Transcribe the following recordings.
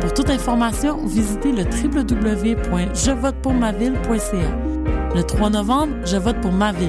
Pour toute information, visitez le www.jevotepourmaville.ca. Le 3 novembre, je vote pour ma ville.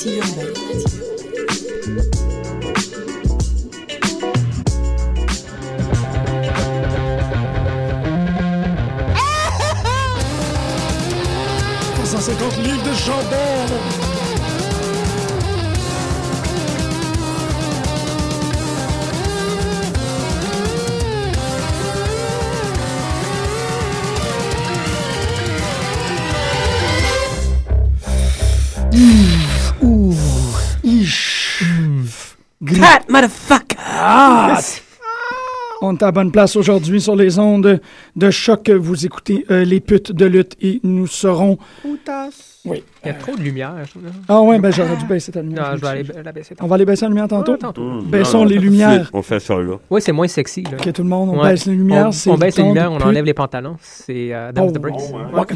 Sillon the fuck Est à bonne place aujourd'hui sur les ondes de choc. Vous écoutez euh, les putes de lutte et nous serons. Oui. Il y a trop de lumière. je trouve, là. Ah ouais, ben j'aurais dû baisser ta lumière. Non, je vais aller m'excuse. la baisser. On va aller baisser la lumière tantôt? Ouais, tantôt. Baissons les lumières. On fait ça là. Oui, c'est moins sexy. Là. Ok, tout le monde, on Ouais. baisse les lumières. On, c'est on le baisse les lumières, on pute. enlève les pantalons. C'est euh, Oh, the Bricks. Oh, waka.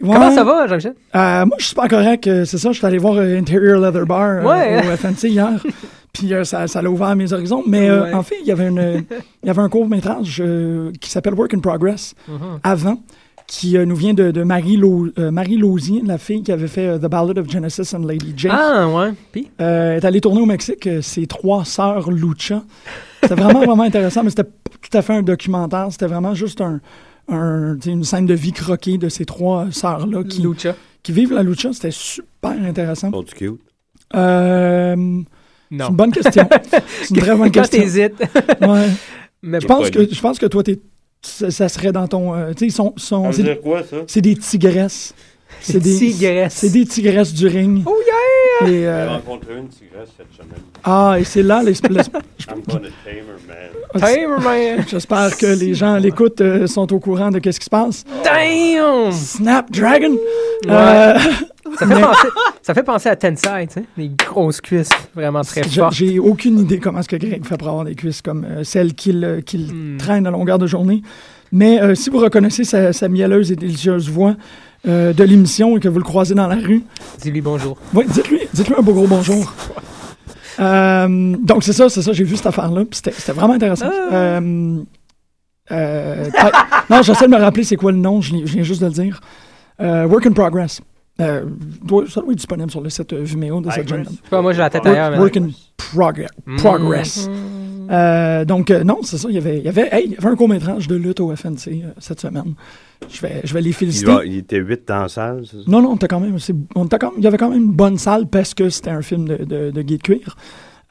Comment ça va, Jean-Michel? Euh, moi, je suis pas correct. C'est ça, je suis allé voir Interior Leather Bar au FNC hier. Puis euh, ça, ça a ouvert mes horizons. Mais euh, Ouais. en fait, il y avait, une, il y avait un court-métrage euh, qui s'appelle Work in Progress Mhm. avant, qui euh, nous vient de, de Marie, Lo- euh, Marie Lausier, la fille qui avait fait euh, The Ballad of Genesis and Lady Jane. Ah, ouais. Puis? Euh, elle est allée tourner au Mexique, euh, ses trois sœurs Lucha. C'était vraiment, vraiment intéressant, mais c'était pas tout à fait un documentaire. C'était vraiment juste un, une scène de vie croquée de ces trois sœurs-là qui, qui vivent la Lucha. C'était super intéressant. Du cute? Euh, c'est une bonne question. C'est une très bonne Quand question. t'hésites. Ouais. Mais Je pense que je pense que toi, t'es- ça, ça serait dans ton. euh, tu sais, ils sont, sont- Ça veut c'est dire quoi, ça? c'est des tigresses. C'est des Tigresses. C'est des tigresses du ring. Oh yeah! Et, J'ai euh, rencontré une tigresse cette semaine. ah, et c'est là l'espèce. I'm gonna tame her, man. Tamer, man. J'espère que les gens à l'écoute euh, sont au courant de qu'est-ce qui se passe. Damn! Snapdragon! Euh, Ça fait, penser, ça fait penser à Tensai, tu sais. Des grosses cuisses vraiment très j'ai- fortes. J'ai aucune idée comment est-ce que Greg fait pour avoir des cuisses comme euh, celles qu'il qu'il Hmm. traîne à longueur de journée. Mais euh, si vous reconnaissez sa, sa mielleuse et délicieuse voix euh, de l'émission et que vous le croisez dans la rue, Dis-lui bonjour. ouais, dites-lui dites un beau gros bonjour. Euh, donc c'est ça, c'est ça, j'ai vu cette affaire-là, c'était vraiment intéressant. Ah. Euh, non, j'essaie de me rappeler c'est quoi le nom, je, viens juste de le dire. Work in Progress. Euh, doit- ça doit être disponible sur le site euh, Vimeo de cette jeune pas, moi, j'ai la tête ailleurs. Work, in progress. Mhm. progress. Euh, donc, euh, non, c'est ça. Il y avait, il y avait, hey, il y avait un court-métrage de lutte au FNC euh, cette semaine. Je vais, je vais les Il, féliciter. va- il était 8 dans la salle, c'est ça? Non, non, on était quand même, on quand même- il y avait quand même une bonne salle parce que c'était un film de, de, de Guy de Cuir.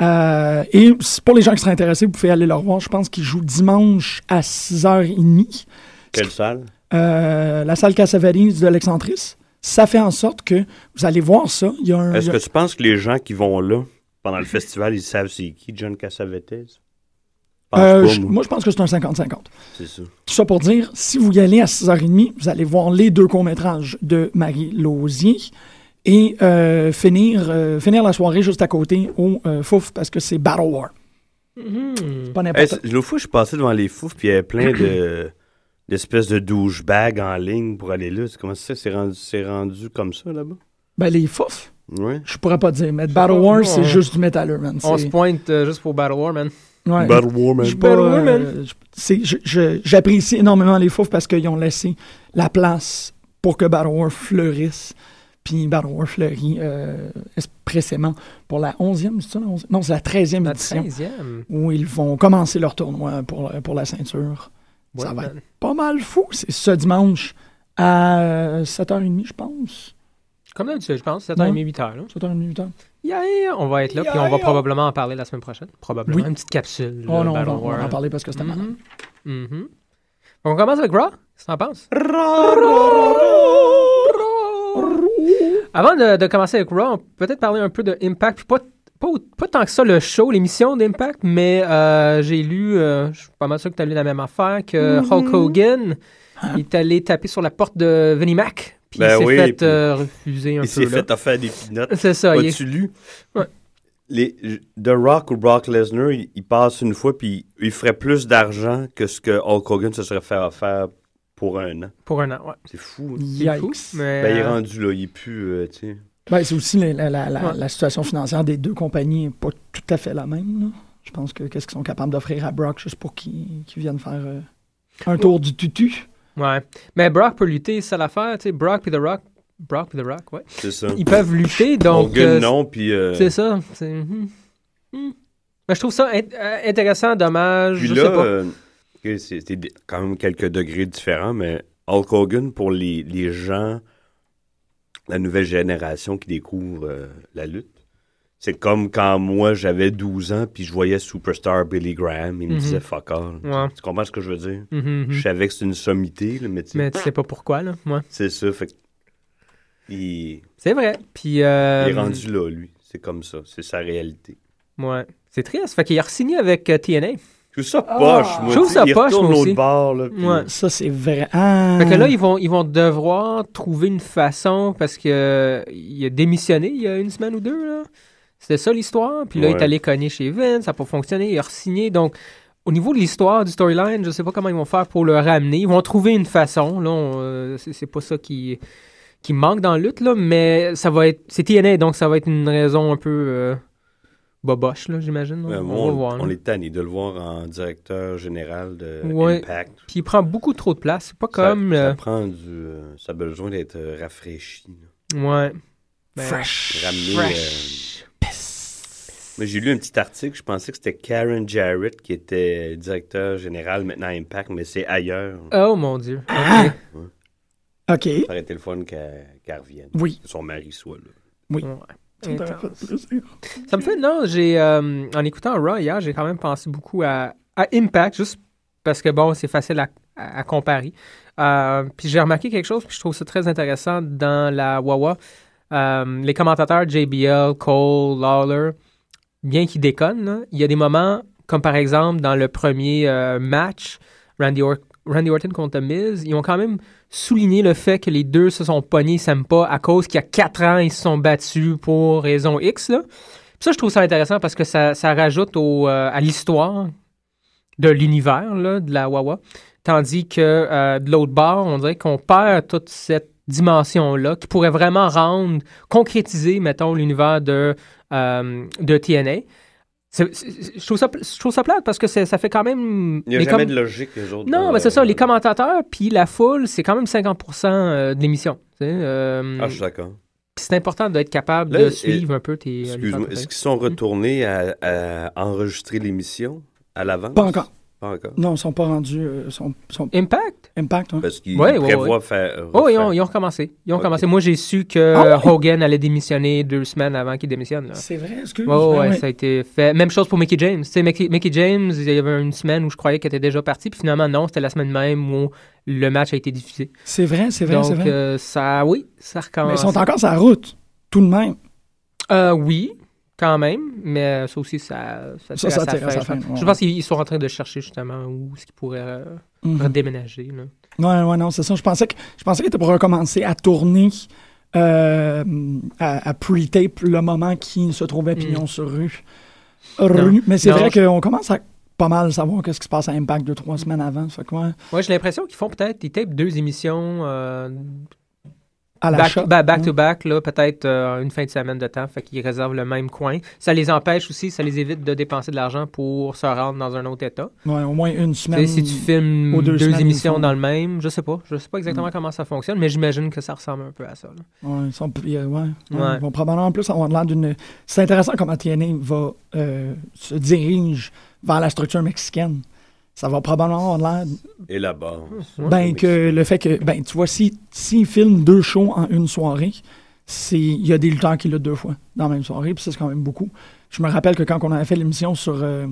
Euh, et pour les gens qui seraient intéressés, vous pouvez aller le revoir. Je pense qu'il joue dimanche à 6h30. Quelle salle? Euh, la salle Cassavetes de l'Excentris. Ça fait en sorte que vous allez voir ça. Il y a un, Est-ce il y a- que tu penses que les gens qui vont là, pendant le festival, ils savent c'est qui, John Cassavetes? Euh, je- moi. je pense que c'est un 50-50. C'est ça. Tout ça pour dire, si vous y allez à 6h30, vous allez voir les deux courts-métrages de Marie Lausier et euh, finir, euh, finir la soirée juste à côté au euh, Fouf parce que c'est Battle War. C'est pas Hey, n'importe c'est- L'autre fois, je suis passé devant les fous, puis il y avait plein de d'espèces de douchebags en ligne pour aller là. C'est- Comment ça, c'est rendu, c'est rendu comme ça là-bas? Ben, les Fouf, Ouais. je pourrais pas dire, mais Battle War, c'est juste du métalleux, man. On se pointe euh, juste pour Battle War, man. ouais. Battle War, man. Euh, J'apprécie énormément les Fouf parce qu'ils ont laissé la place pour que Battle War fleurisse. Puis Battle War fleurit euh, expressément pour la 11e, c'est ça la 11e? Non, c'est la 13e La édition 13e. où ils vont commencer leur tournoi pour, pour la ceinture. Ouais, ça va man. être pas mal fou. C'est ce dimanche à 7h30, je pense. Comme d'habitude, je pense. 7h30, Ouais. 8h. Là. 7h30, 8h. Yeah, on va être là, puis on va probablement en parler la semaine prochaine. Probablement. Oui. Une petite capsule. Oh non, on Battle va, on va en parler parce que c'était malade. Mhm. Mhm. On commence avec Raw. Qu'est-ce que t'en penses? Avant de, de commencer avec Raw, on peut peut-être parler un peu de Impact. Puis pas, pas, pas tant que ça le show, l'émission d'Impact, mais euh, j'ai lu, euh, je suis pas mal sûr que tu as lu la même affaire, que Mm-hmm. Hulk Hogan il est allé taper sur la porte de Vinnie Mac. Puis Ben il s'est oui, fait puis euh, refuser un Il peu. s'est là. fait offrir des pinottes. C'est ça. il est- As-tu lu? Ouais. Les, The Rock ou Brock Lesnar, il, il passe une fois, puis il ferait plus d'argent que ce que Hulk Hogan se serait fait offrir pour un an. Pour un an, ouais. C'est fou. hein. C'est fou, Yikes. mais, Ben, il est rendu là, il est plus, euh, tu sais. Ben, c'est aussi la, la- la- la- Ouais. la situation financière des deux compagnies n'est pas tout à fait la même. là. Je pense que qu'est-ce qu'ils sont capables d'offrir à Brock juste pour qu'il qu'il vienne faire euh, un tour du tutu? Ouais. Mais Brock peut lutter, c'est ça l'affaire. Tu sais, Brock puis The Rock. Brock puis The Rock, ouais. C'est ça. Ils peuvent lutter, donc. Hogan, euh, non, puis... euh, C'est ça. C'est. hmm. Hmm. Mais je trouve ça int- euh, intéressant, dommage. Puis je là, sais pas. euh, des- quand même quelques degrés différents, mais Hulk Hogan, pour les, les gens, la nouvelle génération qui découvre euh, la lutte, c'est comme quand moi j'avais 12 ans puis je voyais Superstar Billy Graham, il me Mhm. disait fuck all. Ouais. Tu comprends ce que je veux dire? Mhm, mhm. Je savais que c'est une sommité, là, mais tu sais, Mais tu sais pas pourquoi, là. Ouais. c'est ça. Fait que il, C'est vrai. Puis. euh, il est rendu là, lui. C'est comme ça. C'est sa réalité. Ouais. C'est triste. Fait qu'il a signé avec euh, TNA. Je trouve ça poche, moi. Je trouve ça poche, moi aussi. bord, là, puis- Ouais. Ça, c'est vrai. Ah. Fait que là, ils vont, ils vont devoir trouver une façon parce que euh, il a démissionné il y a une semaine ou deux. là. C'était ça l'histoire. Puis là, il est allé cogner chez Vince, ça n'a pas fonctionné, il a re-signé. Donc, au niveau de l'histoire, du storyline, je sais pas comment ils vont faire pour le ramener. Ils vont trouver une façon. Là, on, euh, c'est, c'est pas ça qui, qui manque dans la lutte, là, mais ça va être. C'est TNA, donc ça va être une raison un peu euh, boboche, là, j'imagine. Ouais, on, va on, voir. on là. est tanné de le voir en directeur général de Ouais. Impact. Puis il prend beaucoup trop de place. C'est pas Ça- comme. Ça, euh, prend du. euh, ça a besoin d'être euh, rafraîchi. là. ouais. Ben, Fresh. Ramener. Fresh. euh, Mais j'ai lu un petit article, je pensais que c'était Karen Jarrett qui était directeur général maintenant à Impact, mais c'est ailleurs. Oh mon Dieu. Ah! Ok. OK. Ça aurait été le fun qu'elle qu'elle revienne. Oui. Que son mari soit là. Oui. Ça me fait non, j'ai, euh, en écoutant Raw hier, j'ai quand même pensé beaucoup à, à Impact, juste parce que, bon, c'est facile à, à- à comparer. Euh, puis j'ai remarqué quelque chose, puis je trouve ça très intéressant dans la Wawa. Euh, les commentateurs JBL, Cole, Lawler, bien qu'ils déconnent, là, il y a des moments, comme par exemple dans le premier match, Randy, Or- Randy Orton contre The Miz, ils ont quand même souligné le fait que les deux se sont pognés, pas, à cause qu'il y a quatre ans, ils se sont battus pour raison X. Là. Ça, je trouve ça intéressant parce que ça, ça rajoute au, euh, à l'histoire de l'univers de la Wawa. Tandis que euh, de l'autre bord, on dirait qu'on perd toute cette dimension-là qui pourrait vraiment rendre, concrétiser, mettons, l'univers de, euh, de TNA. C'est- c'est- je, trouve ça, je trouve ça plate parce que c'est- ça fait quand même... Il n'y a jamais com- de logique, les autres. non, euh, mais c'est ça, les commentateurs puis la foule, c'est quand même 50% euh, de l'émission. tu sais, euh, Ah, je suis d'accord. puis c'est important d'être capable Là, de et- suivre un peu tes. Excuse-moi, est-ce qu'ils sont retournés à, à enregistrer l'émission? à l'avance? Pas encore. Pas encore. Non, ils sont pas rendus. euh, sont, sont Impact? Impact, hein. Parce qu'ils Ouais, ouais, prévoient ouais. faire. Oh, ils ont, ils ont recommencé. Ils ont Ok. recommencé. Moi, j'ai su que Ah ouais? Hogan allait démissionner deux semaines avant qu'il démissionne. là. C'est vrai, excuse. Ouais, ouais, Ouais, ouais. ça a été fait. Même chose pour Mickey James. Tu sais, Mickey, Mickey James, il y avait une semaine où je croyais qu'elle était déjà partie, puis finalement, non, c'était la semaine même où le match a été diffusé. C'est vrai, c'est vrai, c'est Donc, vrai. euh, ça, oui, ça Mais recommence. ils sont encore sur la route, tout de même. Euh, oui, quand même, mais ça aussi, ça, ça, Ça, tire ça à sa tire à fin, sa je fin, pense. ouais. Je pense qu'ils sont en train de chercher justement où est-ce qu'ils pourraient euh, Mhm. redéménager. là. Ouais, ouais, non, c'est ça. Je pensais que je pensais qu'ils étaient pour recommencer à tourner euh, à, à pre-tape le moment qui se trouvait pignon sur rue. Rue. Mais c'est vrai je- qu'on commence à pas mal savoir qu'est-ce qui se passe à Impact deux, trois semaines avant. Ça fait que, ouais, Ouais, j'ai l'impression qu'ils font peut-être, ils tapent deux émissions euh, à back, bah, back to back, là, peut-être euh, une fin de semaine de temps, fait qu'ils réservent le même coin. Ça les empêche aussi, ça les évite de dépenser de l'argent pour se rendre dans un autre état. Ouais, au moins une semaine. si tu filmes deux émissions dans le même, je sais pas. Je sais pas exactement Mm. comment ça fonctionne, mais j'imagine que ça ressemble un peu à ça. Ouais, ils, sont, Ouais. ils vont probablement en plus avoir l'air d'une. C'est intéressant comment TNA va euh, se dirige vers la structure mexicaine. Ça va probablement avoir l'air Et là-bas. Ben, que le fait que, ben, tu vois, s'ils si, filment deux shows en une soirée, c'est il y a des lutteurs qui luttent deux fois dans la même soirée, puis ça, c'est quand même beaucoup. Je me rappelle que quand on avait fait l'émission sur, euh,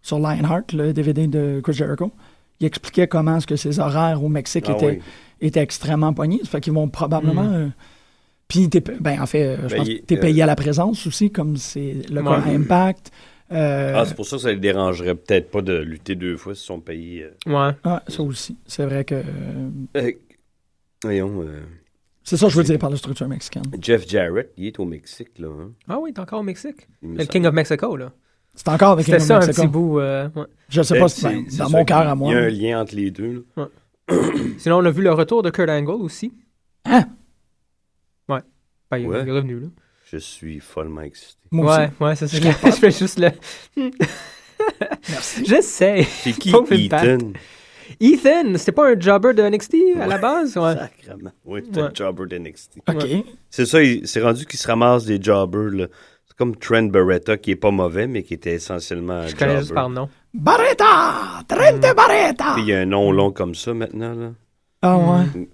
sur Lionheart, le DVD de Chris Jericho, il expliquait comment est-ce que ses horaires au Mexique Ah étaient, oui. étaient extrêmement pognés. Ça fait qu'ils vont probablement... Mhm. euh, puis, ben, en fait, euh, je Ben, pense il- que t'es euh, payé à la présence aussi, comme c'est le cas Ouais. à Impact. Euh, Ah, c'est pour ça que ça les dérangerait peut-être pas de lutter deux fois s'ils sont payés. euh. Ouais. ah, ça aussi. C'est vrai que... euh, Euh, voyons, euh, c'est ça que je veux dire par la structure mexicaine. Jeff Jarrett, il est au Mexique, là. hein. Ah oui, t'es encore au Mexique. Il me Le semble. King of Mexico, là. C'est encore avec C'était King ça of un Mexico. petit bout. euh, ouais. Je sais Ben, pas, c'est- si ben, c'est dans mon cœur à moi. Il y a un lien entre les deux. là. Sinon, on a vu le retour de Kurt Angle aussi. Hein? Ouais. Ben, il, Ouais. il est revenu, là. Je suis follement excité. Moi ouais, aussi. ouais, c'est ça. Je fais juste le. Merci. J'essaie. C'est qui. Ethan? Ethan, c'était pas un jobber de NXT à la base? Ouais. Sacrement. Oui, c'est Ouais. un jobber d'NXT. OK. C'est ça, il- c'est rendu qu'il se ramasse des jobbers, là. C'est comme Trent Beretta, qui est pas mauvais, mais qui était essentiellement un Je connais juste par nom. Barretta! Trente Barretta! Puis il y a un nom long comme ça maintenant, là. Ah ouais.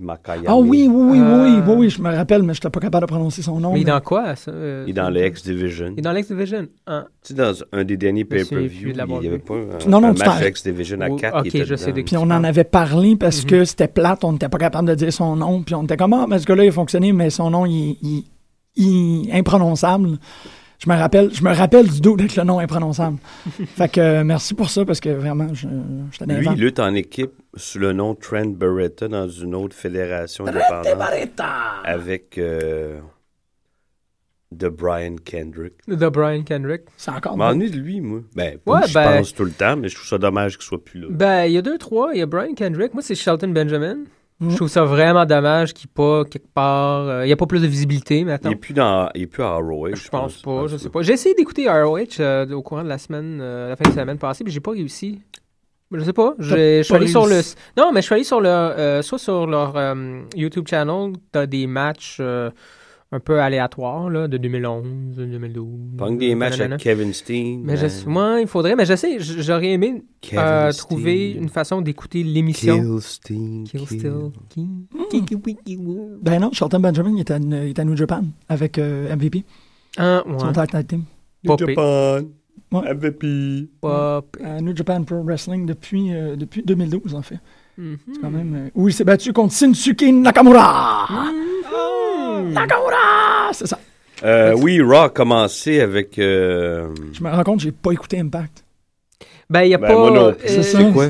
Makayami. Ah oui, oui, oui, Euh. oui, oui, oui, je me rappelle, mais je n'étais pas capable de prononcer son nom. Mais il est mais- dans quoi, ça? euh, Il est dans le X-Division. Il est dans l'X-Division. Ah. Tu sais, dans un des derniers pay-per-view, il n'y avait pas un, Non, non, un tu match X-Division à Oh, 4 ok, qui était je sais Puis on en avait parlé parce que c'était plate, on n'était pas capable de dire son nom, puis on était comme, ah, mais ce gars-là, il a fonctionné, mais son nom, il, il, il- imprononçable. Je me rappelle, je me rappelle du dos avec le nom imprononçable. fait que euh, merci pour ça, parce que vraiment, je, dans les Lui, il lutte en équipe sous le nom Trent Beretta dans une autre fédération indépendante avec euh, de Brian Kendrick. De Brian Kendrick. C'est encore Je m'ennuie de lui, moi. Ben, Ouais, je ben- pense tout le temps, mais je trouve ça dommage qu'il soit plus là. Ben, il y a deux, trois. Il y a Brian Kendrick. Moi, c'est Shelton Benjamin. Mm. Je trouve ça vraiment dommage qu'il n'est pas quelque part. euh, il n'y a pas plus de visibilité il maintenant. est plus dans, il est plus à ROH. Je pense pas, je sais pas. J'ai essayé d'écouter ROH euh, au courant de la semaine, euh, la fin de semaine passée, mais j'ai pas réussi. Je sais pas. j'ai- Je suis allé sur le. Non, mais je suis allé sur le. euh, soit sur leur euh, YouTube channel, t'as des matchs euh, un peu aléatoires, là, de 2011, 2012. Punk des matchs nanana. avec Kevin Steen. Mais je, moi, il faudrait. Mais je sais, j'aurais aimé euh, trouver une façon d'écouter l'émission. Kill Steen. Kill kill. Kill. Mm. Ben non, Shelton Benjamin, il était à, il était à New Japan avec euh, MVP, Ah, son ouais. tag tag team. New. Japan. Ouais. MVP. À New Japan Pro Wrestling depuis, euh, depuis 2012, en fait. Mhm. C'est quand même. euh, où il s'est battu contre Shinsuke Nakamura! Mhm. Nakamura! C'est ça. Euh, oui, Raw a commencé avec. euh, Je me rends compte, j'ai pas écouté Impact. Ben, il n'y a Ben, pas. moi non plus. C'est ça. C'est quoi?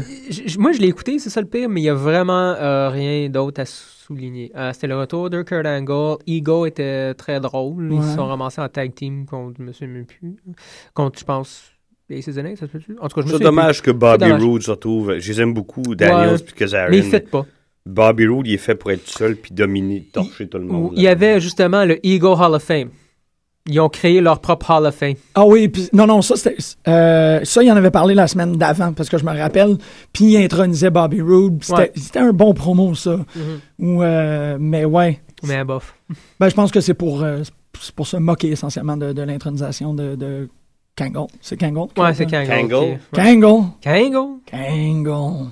moi, je l'ai écouté, c'est ça le pire, mais il n'y a vraiment euh, rien d'autre à souligner. Euh, C'était le retour de Kurt Angle. Ego était très drôle. Ils se sont ramassés en tag team contre, je me souviens plus, contre, je pense, Ace Zenith, ça se peut-tu? En tout cas, je me C'est dommage que Bobby. Roode se retrouve. Je les aime beaucoup, Daniels puis Kazarian. Mais il fait pas. Bobby Roode, il est fait pour être seul puis dominer, torcher tout le monde. Il y avait justement le Ego Hall of Fame. Ils ont créé leur propre Hall of Fame. Ah oui, puis non, non, ça, c'était. euh, ça, il en avait parlé la semaine d'avant, parce que je me rappelle. Puis il intronisait Bobby Roode. C'était Ouais. un bon promo, ça. Ou, euh, mais ouais. Mais bof. Ben, je pense que c'est pour, euh, c'est pour se moquer essentiellement de, de l'intronisation de, de Kangle. C'est Kangle? Ouais, c'est Kangle. Kangle. Kangle. Kangle. Kangle.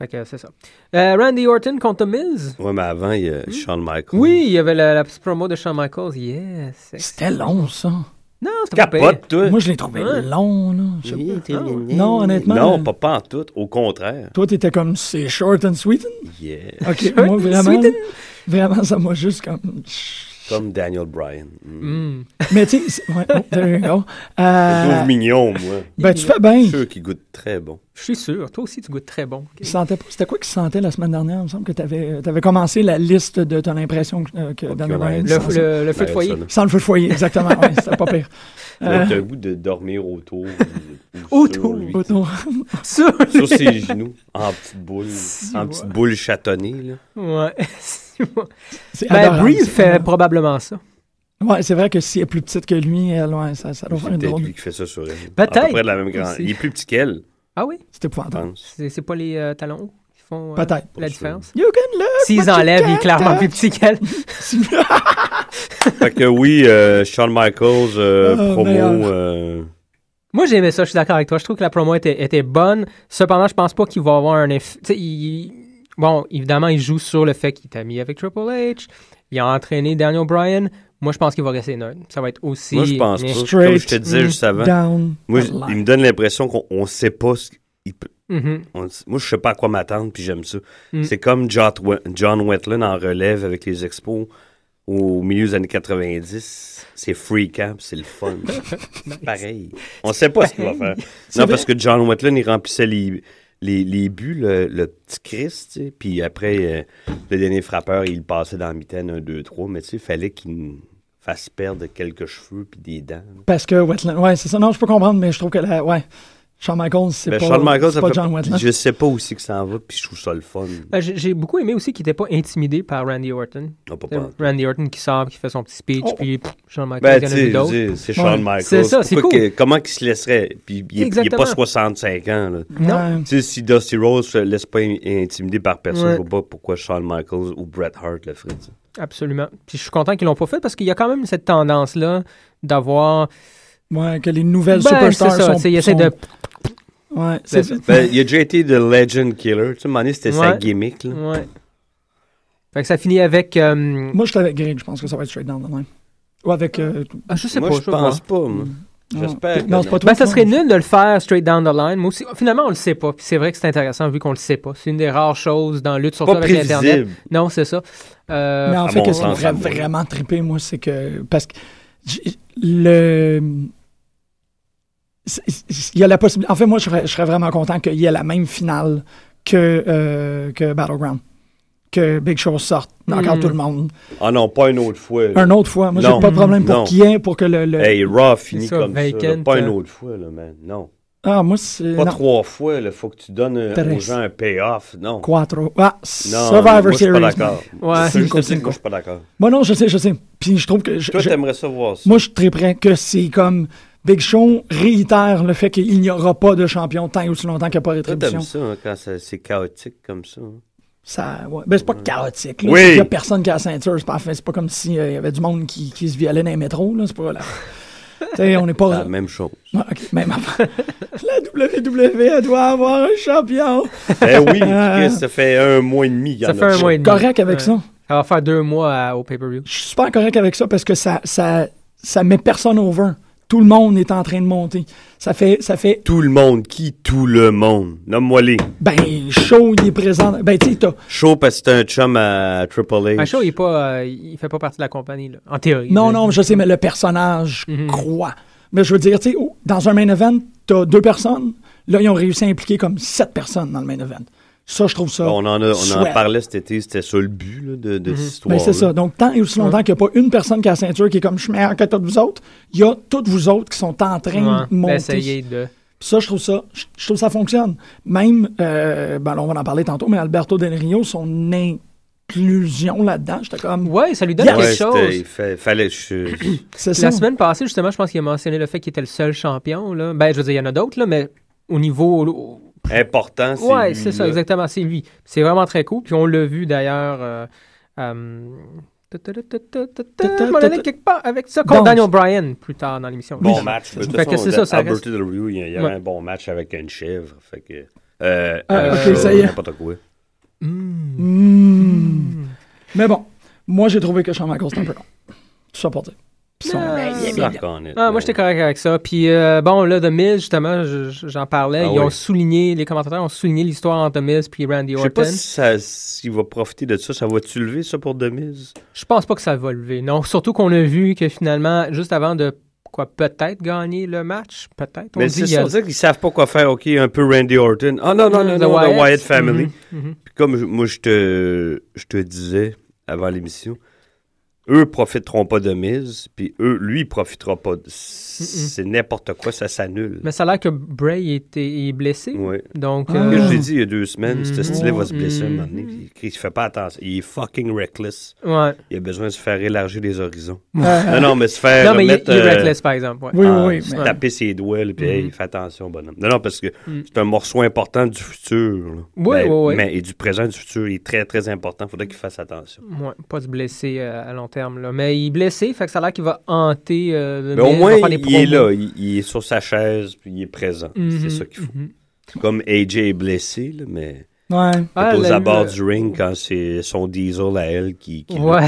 Fait que c'est ça. Euh, Randy Orton contre Miz? Ouais, mais avant, il y a Shawn Michaels. Oui, il y avait la, la petite promo de Shawn Michaels. Yes. C'était long, ça. Non, c'était pas toi. Moi, je l'ai trouvé long, là. Pas. Non, honnêtement. Non, pas, pas en tout. Au contraire. Toi, t'étais comme, c'est short and sweet. Yeah. OK, Short moi, and vraiment, sweeten. vraiment, ça m'a juste comme... Comme Daniel Bryan. Mm. Mm. Mais tu sais, c'est- ouais, oh, there you go. Je Euh, le trouve mignon, moi. ben, tu fais bien. Je suis sûr qu'il goûte très bon. Je suis sûr. Toi aussi, tu goûtes très bon. Il sentait pas- C'était quoi qui sentait la semaine dernière? Il me semble que tu avais, commencé la liste de ton impression que, euh, que Ok, Daniel Bryan. Le, le, le feu de foyer. Sans le feu de foyer, exactement. ouais, c'était pas pire. Euh, T'as un goût de dormir autour. ou- ou Autour. sur autour. Sur Sur ses genoux, en petite boule, en petite boule chatonnée. Là. Ouais. Ben, Brie fait probablement ça. Ouais, c'est vrai que si elle est plus petite que lui, elle, ouais, ça, ça doit faire une peut-être drôle. lui qui fait ça sur elle. Peut-être. À peu près de la même. Aussi. Il est plus petit qu'elle, Ah oui? C'est épouvantable. C'est pas les euh, talons hauts qui font euh, Peut-être. la différence? You can look S'ils enlèvent, il est clairement plus petit qu'elle. Fait que oui, euh, Shawn Michaels, euh, Ah, promo. euh, Moi, j'ai aimé ça, je suis d'accord avec toi. Je trouve que la promo était, était bonne. Cependant, je pense pas qu'il va avoir un effet. tu sais, il- Bon, évidemment, il joue sur le fait qu'il est ami avec Triple H. Il a entraîné Daniel Bryan. Moi, je pense qu'il va rester neutre. Ça va être aussi. Moi, je pense pas. Comme je te disais juste avant. Down Moi, the je- il me donne l'impression qu'on on sait pas ce qu'il peut- Mhm. on- moi, je sais pas à quoi m'attendre, puis j'aime ça. Mm. C'est comme John, We- John Wetland en relève avec les expos au milieu des années 90. C'est free camp, c'est le fun. Pareil. On sait pas ce qu'il va faire. Non, parce que John Wetland, il remplissait les, les, les buts, le, petit Christ, puis après, euh, le dernier frappeur, il passait dans la mitaine 1, 2, 3, mais tu sais, il fallait qu'il fasse perdre quelques cheveux puis des dents. Parce que ouais, c'est ça. Non, je peux comprendre, mais je trouve que la, ouais, Shawn Michaels, c'est Ben, pas, Shawn Michaels, c'est ça pas fait- John Wetland. je sais pas où c'est que ça en va, puis je trouve ça le fun. Ben, j'ai beaucoup aimé aussi qu'il n'était pas intimidé par Randy Orton. Non, pas. Randy Orton qui sort, qui fait son petit speech, Oh. puis pff, Sean Michaels, Ben, il y en a c'est Ouais. Shawn Michaels. C'est ça, c'est cool. que- comment qu'il se laisserait? Puis il est- il est Exactement. pas 65 ans. Là. Non. Ouais. Tu sais, si Dusty Rose se laisse pas in- intimider par personne, Ouais. je vois pas pourquoi Shawn Michaels ou Bret Hart le ferait. Absolument. Puis je suis content qu'ils l'ont pas fait parce qu'il y a quand même cette tendance-là d'avoir. Ouais, que les nouvelles Ben, superstars c'est ça, sont... tu sais, ils essaient sont- de. Ouais, c'est Ben, Ben, il a déjà été The Legend Killer. Tu sais, à un moment donné, c'était sa gimmick. Là. Ouais. Fait que ça finit avec. euh, Moi, je suis avec Greg, je pense que ça va être straight down the line. Ou avec... euh, ah, je sais Moi, pas. je voir. pense pas. moi. non. J'espère que Non, c'est pas toi. Ben, ça serait nul de le faire straight down the line. Moi aussi, finalement, on le sait pas. Puis c'est vrai que c'est intéressant vu qu'on le sait pas. C'est une des rares choses dans la lutte, surtout Pas avec l'Internet. prévisible. Non, c'est ça. Euh, Mais en à fait, qu'est-ce qui me vraiment triper, moi, c'est que. Parce que. j- Le. C'est- c'est- Il y a la possibilité. En fait, moi, je serais, je serais vraiment content qu'il y ait la même finale que, euh, que Battleground. Que Big Show sorte, encore Mm. tout le monde. Ah non, pas une autre fois. là. Un autre fois. Moi, j'ai pas de problème pour qu'il y ait, pour que le. le- Hey, Raw finit ça, comme ça. là. Pas une euh. autre fois, là, man. Non. Ah, moi, c'est. Pas non. trois fois. Il faut que tu donnes euh, Tres. aux gens un payoff. Non. Quattro. Ah, Non, Survivor moi, je suis Series. pas d'accord. Ouais. Juste que cinco. moi, je suis pas d'accord. Moi, non, je sais, je sais. Puis je trouve que. je- Toi, je- t'aimerais ça voir ça. Moi, je suis très prêt que c'est comme Big Show réitère le fait qu'il n'y aura pas de champion tant et aussi longtemps qu'il n'y a pas de rétribution. ça hein, quand c'est chaotique comme ça. hein? Ça, ouais. ben, c'est pas chaotique. Là. Oui. Il n'y a personne qui a la ceinture. C'est pas, enfin, pas comme s'il y avait du monde qui, qui se violait dans les métros. Là. C'est pas là. Tu sais, on n'est pas. la même chose. Même. La WWE doit avoir un champion. eh oui, ça fait un mois et demi ça en fait a un mois et demi. Correct avec Ouais. ça. Ça va faire deux mois à- au pay-per-view. Je suis super correct avec ça parce que ça, ça, ça met personne over. Tout le monde est en train de monter. Ça fait, ça fait Tout le monde. Qui tout le monde? Nomme-moi les. ben, chaud, il est présent. Ben, tu sais, t'as- Chaud parce que c'est un chum à Triple H. Un show, il est pas, euh, il fait pas partie de la compagnie, là, en théorie. Non, là. non, je sais, mais le personnage Mhm. croit. Mais je veux dire, tu sais, oh, dans un main event, t'as deux personnes. Là, ils ont réussi à impliquer comme sept personnes dans le main event. Ça, je trouve ça. On en, a, on en parlait cet été, c'était ça le but là, de, de Mhm. cette histoire. Ben, c'est ça. Donc, tant et aussi longtemps qu'il n'y a pas une personne qui a la ceinture qui est comme je suis meilleur que toutes vous autres, il y a toutes vous autres qui sont en train Ouais, de monter. de. Ça, je trouve ça, je je trouve ça fonctionne. Même, euh, ben, là, on va en parler tantôt, mais Alberto Del Rio, son inclusion là-dedans, j'étais comme, Ouais, ça lui donne Yes. Quelque chose. il fait- fallait. je- c'est ça. La semaine passée, justement, je pense qu'il a mentionné le fait qu'il était le seul champion. Là. Ben, je veux dire, il y en a d'autres, là, mais au niveau. Important, c'est. Ouais, c'est ça, exactement. C'est lui. C'est vraiment très cool. Puis on l'a vu d'ailleurs. euh, euh, Je m'en allais quelque part avec ça contre. Daniel Bryan plus tard dans l'émission. Bon match. De toute Fait que façon, c'est ça, ça Rio, il y avait Ouais. un bon match avec une chèvre. Fait que. Euh, Ah, chat, ça y est. N'importe quoi. Mm. Hmm. Mais bon, moi, j'ai trouvé que Shawn Michaels c'était un peu long. Tout ça pour dire. Puis Ah. Moi, j'étais correct avec ça. Puis, euh, bon, là, The Miz, justement, je- je- j'en parlais. Ah Ils ont oui. souligné, les commentateurs ont souligné l'histoire entre The Miz puis Randy Je sais Orton. pas si ça- s'il va profiter de ça. Ça va-tu lever ça pour Demise? Je pense pas que ça va lever. Non, surtout qu'on a vu que finalement, juste avant de quoi peut-être gagner le match, peut-être. On Mais dit c'est ça, dirait qu'ils savent pas quoi faire. OK, un peu Randy Orton. Ah non, non, non, The non, Wyatts. The Wyatt Family. Mhm, mhm. Puis comme je- moi, je te, je te disais avant l'émission, eux profiteront pas de mise, puis eux, lui, il profitera pas. de- C'est n'importe quoi, ça s'annule. Mais ça a l'air que Bray était, est blessé. Oui. Donc, Ah. Euh, je l'ai dit il y a deux semaines, ce Mhm. style va se blesser un moment donné. Il, il fait pas attention. Il est fucking reckless. ouais. Il a besoin de se faire élargir les horizons. Non, non, mais se faire Non, mais il, est- il est euh, reckless, par exemple. ouais. Oui, ah, oui, se mais- taper ses doigts, puis hey, Mhm. fais attention, bonhomme. Non, non, parce que Mhm. c'est un morceau important du futur. là. Oui, Ben, oui, oui. Mais et du présent et du futur, il est très, très important. Il faudrait qu'il fasse attention. Ouais, pas se blesser euh, à long terme. Là. Mais il est blessé, fait que ça a l'air qu'il va hanter. euh, le Mais au moins, il, il est là. Il, il est sur sa chaise, puis il est présent. Mhm, C'est ça qu'il faut. mhm. Comme AJ est blessé, là, mais ouais. Ah, aux abords le- du ring quand c'est son diesel à elle qui. qui Ouais.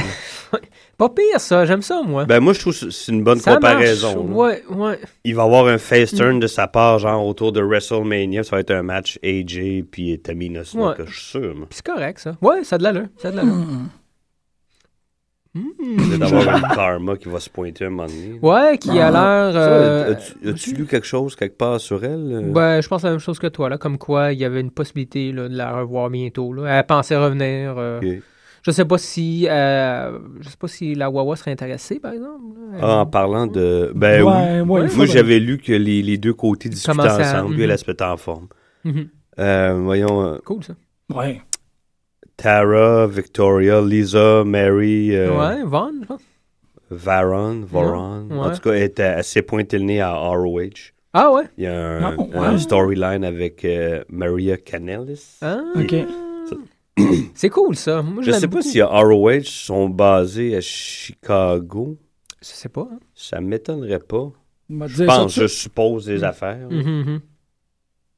pas pire, ça. J'aime ça, moi. Ben, moi, je trouve que c'est une bonne ça comparaison. marche. Ouais, ouais. Il va y avoir un face turn de sa part, genre autour de WrestleMania. Ça va être un match AJ puis Tamina Snuka, Ouais. je suis sûr. c'est correct, ça. Ouais, ça a de l'allure. Ça a de l'allure. C'est d'avoir un karma qui va se pointer un moment donné. Ouais, qui a l'air. Ça, euh, as-tu- lu quelque chose quelque part sur elle? euh? Ben, je pense la même chose que toi, là, comme quoi il y avait une possibilité là, de la revoir bientôt. Là. Elle pensait revenir. euh. Je sais pas si euh, je sais pas si la Wawa serait intéressée, par exemple. Ah, en parlant de. Ben Ouais, oui. ouais, Moi, j'avais lu que les, les deux côtés discutaient ensemble. Lui, elle, Mhm. elle se mettait en forme. Voyons. Cool, ça. Ouais. Tara, Victoria, Lisa, Mary, euh, ouais, Vaughn, je pense. Varon, Varon. Ouais. En tout cas, elle, était- elle s'est pointée le nez à ROH. Ah ouais? Il y a un, Ah, ouais. un storyline avec euh, Maria Kanellis. Ah, OK. C'est cool, ça. Moi, je l'aime sais pas si ROH sont basés à Chicago. Je sais pas. hein. Ça m'étonnerait pas. Je pense, je suppose des affaires. Mhm, mhm.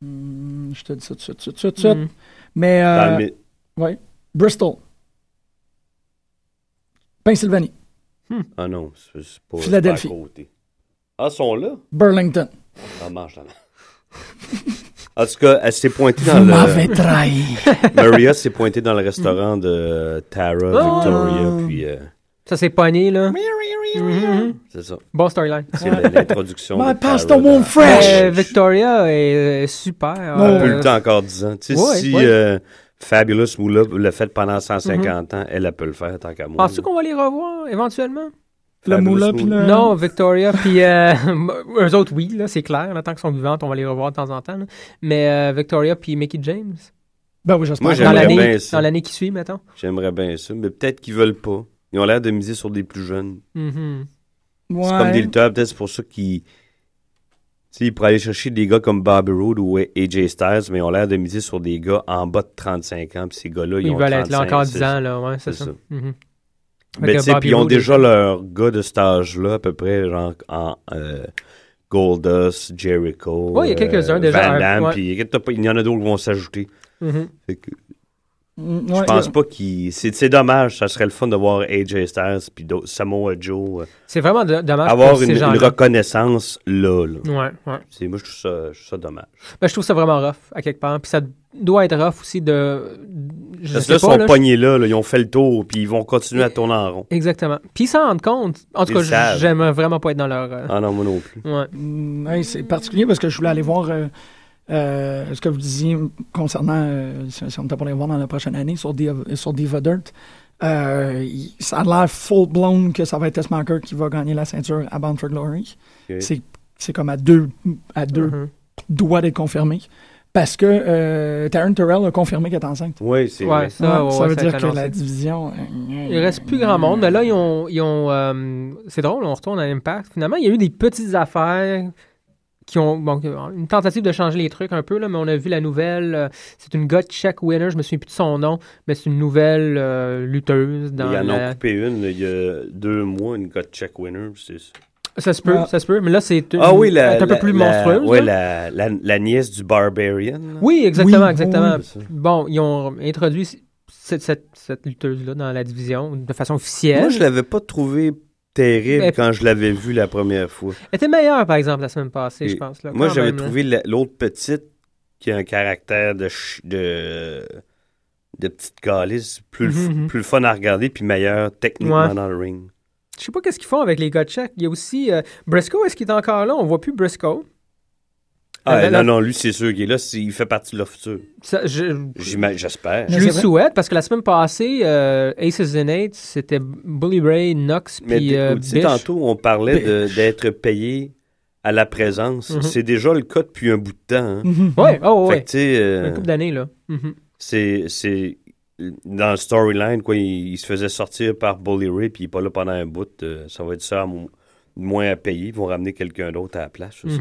Hmm, Je te dis ça tout de suite, tout de suite, tout de suite. Mhm. Mais Dans euh, mi- Bristol. Pennsylvanie. Ah non, c'est pas, Philadelphie. pas à côté. Ah, ils sont là? Burlington. Ah, mange. En tout cas, elle s'est pointée dans Vous le... m'avez trahi. Maria s'est pointée dans le restaurant de Tara, Ah. Victoria, puis euh, Ça s'est pogné, là? Mhm. c'est ça. Bon storyline. C'est l'introduction My pasta won't fresh. Euh, Victoria est euh, super. Elle a euh, plus le temps encore 10 ans. Tu sais, Ouais, si ouais. euh, Fabulous Moolah l'a fait pendant 150 ans, elle, elle peut le faire tant qu'à moi. Penses-tu qu'on va les revoir éventuellement? Le Fabulous moula puis le... Non, Victoria, puis euh, eux autres, oui, là, c'est clair. là, tant qu'ils sont vivants, on va les revoir de temps en temps. là. Mais euh, Victoria puis Mickey James, Ben oui, j'espère. Moi, dans J'aimerais l'année, bien ça. dans l'année qui suit, mettons. J'aimerais bien ça, mais peut-être qu'ils veulent pas. Ils ont l'air de miser sur des plus jeunes. Mhm. C'est Ouais. comme des lutteurs, peut-être c'est pour ça qu'ils. Sais, ils pourraient aller chercher des gars comme Bobby Roode ou AJ Styles, mais ils ont l'air de miser sur des gars en bas de 35 ans. Puis ces gars-là, ils, Ils ont veulent être là 35, encore c'est 10 ça. ans, là, ouais, c'est ça. Mhm. Mais tu sais, puis ils ont déjà aussi. leur gars de cet âge-là, à peu près, genre en euh, Goldust, Jericho. Ouais, il y a quelques-uns euh, déjà, Van Damme, puis il y en a d'autres qui vont s'ajouter. Mhm. Mm, Je ouais, pense pas qu'il. C'est c'est dommage, ça serait le fun de voir AJ Styles puis Samoa Joe euh, C'est vraiment de- dommage avoir une, ces une gens-là. reconnaissance là. là. Ouais, ouais. C'est- Moi, je trouve, ça, je trouve ça dommage. Ben, je trouve ça vraiment rough, à quelque part. Puis ça doit être rough aussi de... Je Parce que sais là, ils pas, sont là, pognés là, là, ils ont fait le tour, puis ils vont continuer à tourner en rond. Exactement. Puis ils s'en rendent compte. En tout Ils cas, savent. j'aime vraiment pas être dans leur... euh, Ah non, moi non plus. Ouais. Mm, hey, c'est particulier parce que je voulais aller voir euh, ce que vous disiez concernant, euh, si, on était pour les voir dans la prochaine année sur, Diva, sur Diva Dirt. Euh, ça a l'air full-blown que ça va être Smacker qui va gagner la ceinture à Bound for Glory. C'est, c'est comme à deux, à deux Mhm. doigts d'être confirmé. Parce que euh, Taryn Terrell a confirmé qu'elle est enceinte. Oui, c'est Ouais, vrai. ça, Ouais, ouais, ça ouais, veut dire que la division. euh, Il reste plus grand monde. Mais là, ils ont. Ils ont euh, c'est drôle, on retourne à Impact. Finalement, il y a eu des petites affaires qui ont bon, une tentative de changer les trucs un peu, là, mais on a vu la nouvelle. euh, c'est une gut check winner, je me souviens plus de son nom, mais c'est une nouvelle euh, lutteuse dans Ils en ont la- coupé une il y a deux mois, une God Check Winner. c'est ça. Ça se peut, Ah. ça se peut, mais là c'est une- Ah oui, un peu la- plus ouais, là. la, la, la nièce du Barbarian. là. Oui, exactement, Oui, exactement. oui. Bon, ils ont introduit cette, cette, cette lutteuse-là dans la division de façon officielle. Moi, je l'avais pas trouvé terrible Mais- quand je l'avais vu la première fois. Elle était meilleure, par exemple, la semaine passée, Et je pense. Là, Moi, j'avais là. trouvé la- l'autre petite qui a un caractère de ch- de, de petite calice plus, mhm. plus fun à regarder puis meilleur techniquement Ouais. dans le ring. Je sais pas qu'est-ce qu'ils font avec les gars de check. Il y a aussi euh, Briscoe, est-ce qu'il est encore là? On voit plus Briscoe. Ah, non, la- non, lui, c'est sûr qu'il est là. Il fait partie de leur futur. Je, J'espère. je lui souhaite parce que la semaine passée, euh, Aces and Eights, c'était Bully Ray, Knox, Mais puis euh, tu sais, Bish. tantôt, on parlait d'être payé à la présence. Mhm. C'est déjà le cas depuis un bout de temps. hein. Oh, ouais. tu sais, euh, Une couple d'années, là. Mhm. c'est c'est dans le storyline quoi il, il se faisait sortir par Bully Ray puis il est pas là pendant un bout euh, ça va être ça moins à payer ils vont ramener quelqu'un d'autre à la place je sais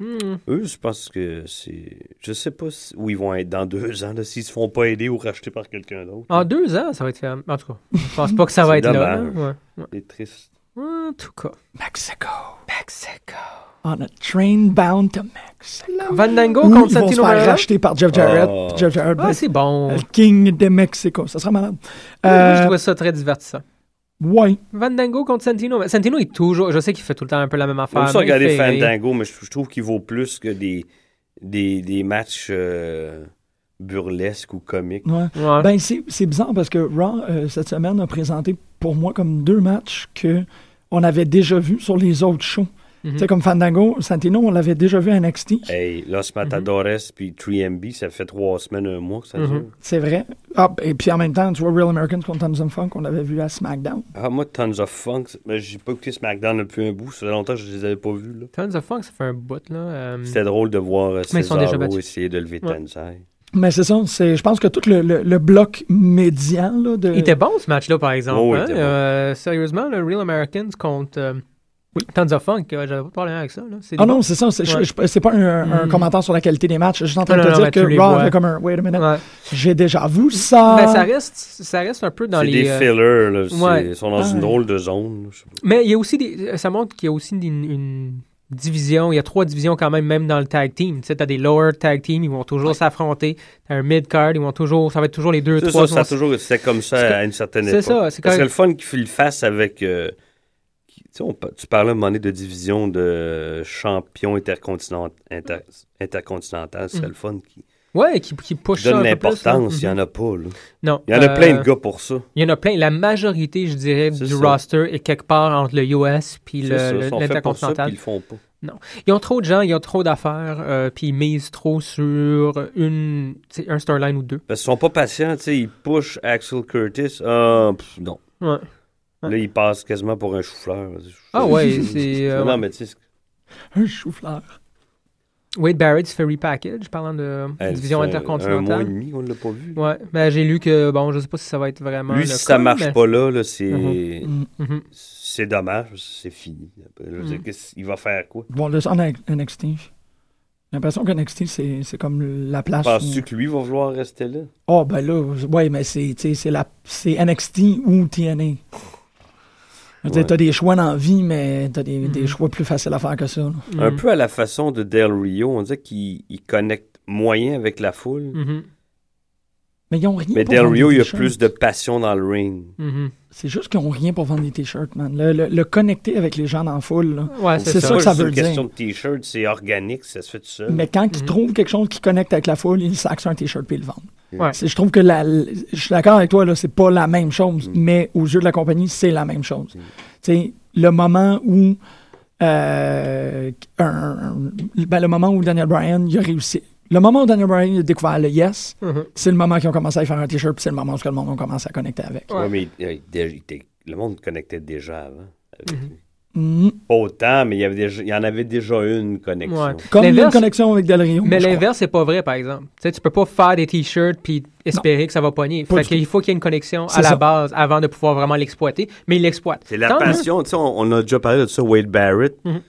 Mhm. eux je pense que c'est je sais pas si- où ils vont être dans deux ans s'ils se font pas aider ou racheter par quelqu'un d'autre En deux ans, ça va être. En tout cas, je pense pas que ça va être là. là. dommage. Ouais. Ouais. c'est triste En tout cas. Mexico. Mexico. On a train bound to Mexico. Vandango contre ils vont se Santino faire racheter par Jeff Jarrett. Oh. Jeff Jarrett va Ah, être c'est bon. le king de Mexico. Ça sera malade. Je Euh, trouvais ça très divertissant. Ouais. Vandango contre Santino. Mais Santino est toujours. Je sais qu'il fait tout le temps un peu la même affaire. j'aime ça regarder fait. Fandango mais je, je trouve qu'il vaut plus que des des, des matchs euh, burlesques ou comiques ouais. Ouais. Ben, c'est c'est bizarre parce que Raw, euh, cette semaine, a présenté pour moi comme deux matchs que on avait déjà vus sur les autres shows. Mhm. Tu sais, comme Fandango, Santino, on l'avait déjà vu à NXT. Hey, Los Matadores puis 3MB, ça fait trois semaines, un mois que ça Mhm. dure. C'est vrai. Ah, et puis en même temps, tu vois, Real Americans contre Tons of Funk, on l'avait vu à SmackDown. Ah, moi, Tons of Funk, mais j'ai pas écouté SmackDown depuis un bout. Ça fait longtemps que je les avais pas vus. là. Tons of Funk, ça fait un bout, là. euh, C'était drôle de voir euh, Mais ils sont déjà Cesaro essayer de lever Ouais. Tensai. Mais c'est ça, c'est, je pense que tout le, le- le bloc médian là, de. Il était bon, ce match-là, par exemple. Oh, il hein? était bon. Euh, sérieusement, le Real Americans contre euh, Tons of Funk, euh, j'avais pas de problème avec ça. Là. Ah des non, c'est ça. C'est, Ouais. pas un, un Mm. commentaire sur la qualité des matchs. Je suis juste en train Non, de te non, dire que Raw avait comme un. Wait a minute. Ouais. J'ai déjà vu ça. Ben, ça, reste, ça reste un peu dans C'est les. des euh, fillers. Là. C'est- ouais. Ils sont dans Ah. une drôle de zone. Mais il y a aussi des. Ça montre qu'il y a aussi une, une division. Il y a trois divisions quand même, même dans le tag team. Tu sais, t'as des lower tag team, ils vont toujours s'affronter. T'as un mid card, ils vont toujours. Ça va être toujours les deux, C'est trois. ça, ça toujours c'était comme ça à une certaine c'est époque. ça, c'est Parce que le fun qu'il fasse avec. euh, on tu parlais à un moment donné de division de champion intercontinent- inter- intercontinental. C'est Mm. le fun qui Ouais, qui, qui push qui donne l'importance. Il n'y en a pas. Là. Non. Il y en a euh, plein de gars pour ça. Il y en a plein. La majorité, je dirais, du ça. roster est quelque part entre le US puis l'intercontinental. ils le font pas. Ils ont trop de gens, ils ont trop d'affaires, euh, puis ils misent trop sur une, un storyline ou deux. Parce qu'ils sont pas patients, tu sais, ils pushent Axel Curtis. Ah, pff, non. Ouais. Là, ils passent quasiment pour un chou-fleur. Ah ouais, c'est. euh, non, mais tu sais, Un chou-fleur. Wade Barrett se fait repackage, parlant de elle, division fait Un mois et intercontinentale. demi qu'on ne l'a pas vu. Ouais, mais j'ai lu que, bon, je sais pas si ça va être vraiment. Lui, le si ça marche mais- pas là, là c'est Mm. Mhm. c'est dommage. C'est fini. Je veux dire, Mm. qu'est-ce- il va faire quoi? Bon, là, en NXT. J'ai l'impression que NXT, c'est, c'est comme la place. Penses-tu où- que lui va vouloir rester là? Oh, ben là, ouais, mais c'est, la, c'est NXT ou TNA. Ouais. T'as des choix dans la vie, mais t'as des, des Mhm. choix plus faciles à faire que ça. Un Mhm. peu à la façon de Del Rio, on dirait qu'il il connecte moyen avec la foule. Mhm. Mais ils ont rien Mais pour Del vendre Rio, des il y a t-shirts. plus de passion dans le ring. Mhm. C'est juste qu'ils ont rien pour vendre des t-shirts, man. Le, le- le connecter avec les gens dans la foule, là. Ouais, c'est C'est ça. ça que ça C'est veut une dire. question de t-shirt, c'est organique, ça se fait tout seul. Mais quand ils Mhm. trouvent quelque chose qui connecte avec la foule, ils saquent sur un t-shirt puis ils le vendent. Ouais. C'est- Je trouve que la, l- je suis d'accord avec toi, là, c'est pas la même chose, Mm. mais aux yeux de la compagnie, c'est la même chose. Mm. Tu sais, le moment où euh, un- un- ben, le moment où Daniel Bryan il a réussi. Le moment où Daniel Bryan a découvert le yes, Mhm. c'est le moment qu'ils ont commencé à faire un t-shirt, puis c'est le moment où le monde a commencé à connecter avec. Ouais, mais euh, il- le monde connectait déjà avant. avec lui. Mhm. Pas autant, mais il y, avait déjà- il y en avait déjà une connexion. Ouais. Comme une connexion avec Del Rio. Mais l'inverse, c'est pas vrai, par exemple. Tu sais, tu peux pas faire des t-shirts puis espérer que ça va pogner. Pas Fait qu'il faut qu'il y ait une connexion à la base avant de pouvoir vraiment l'exploiter. Mais il l'exploite. C'est la Tant passion. Tu sais, on, on a déjà parlé de ça, Wade Barrett. Mhm.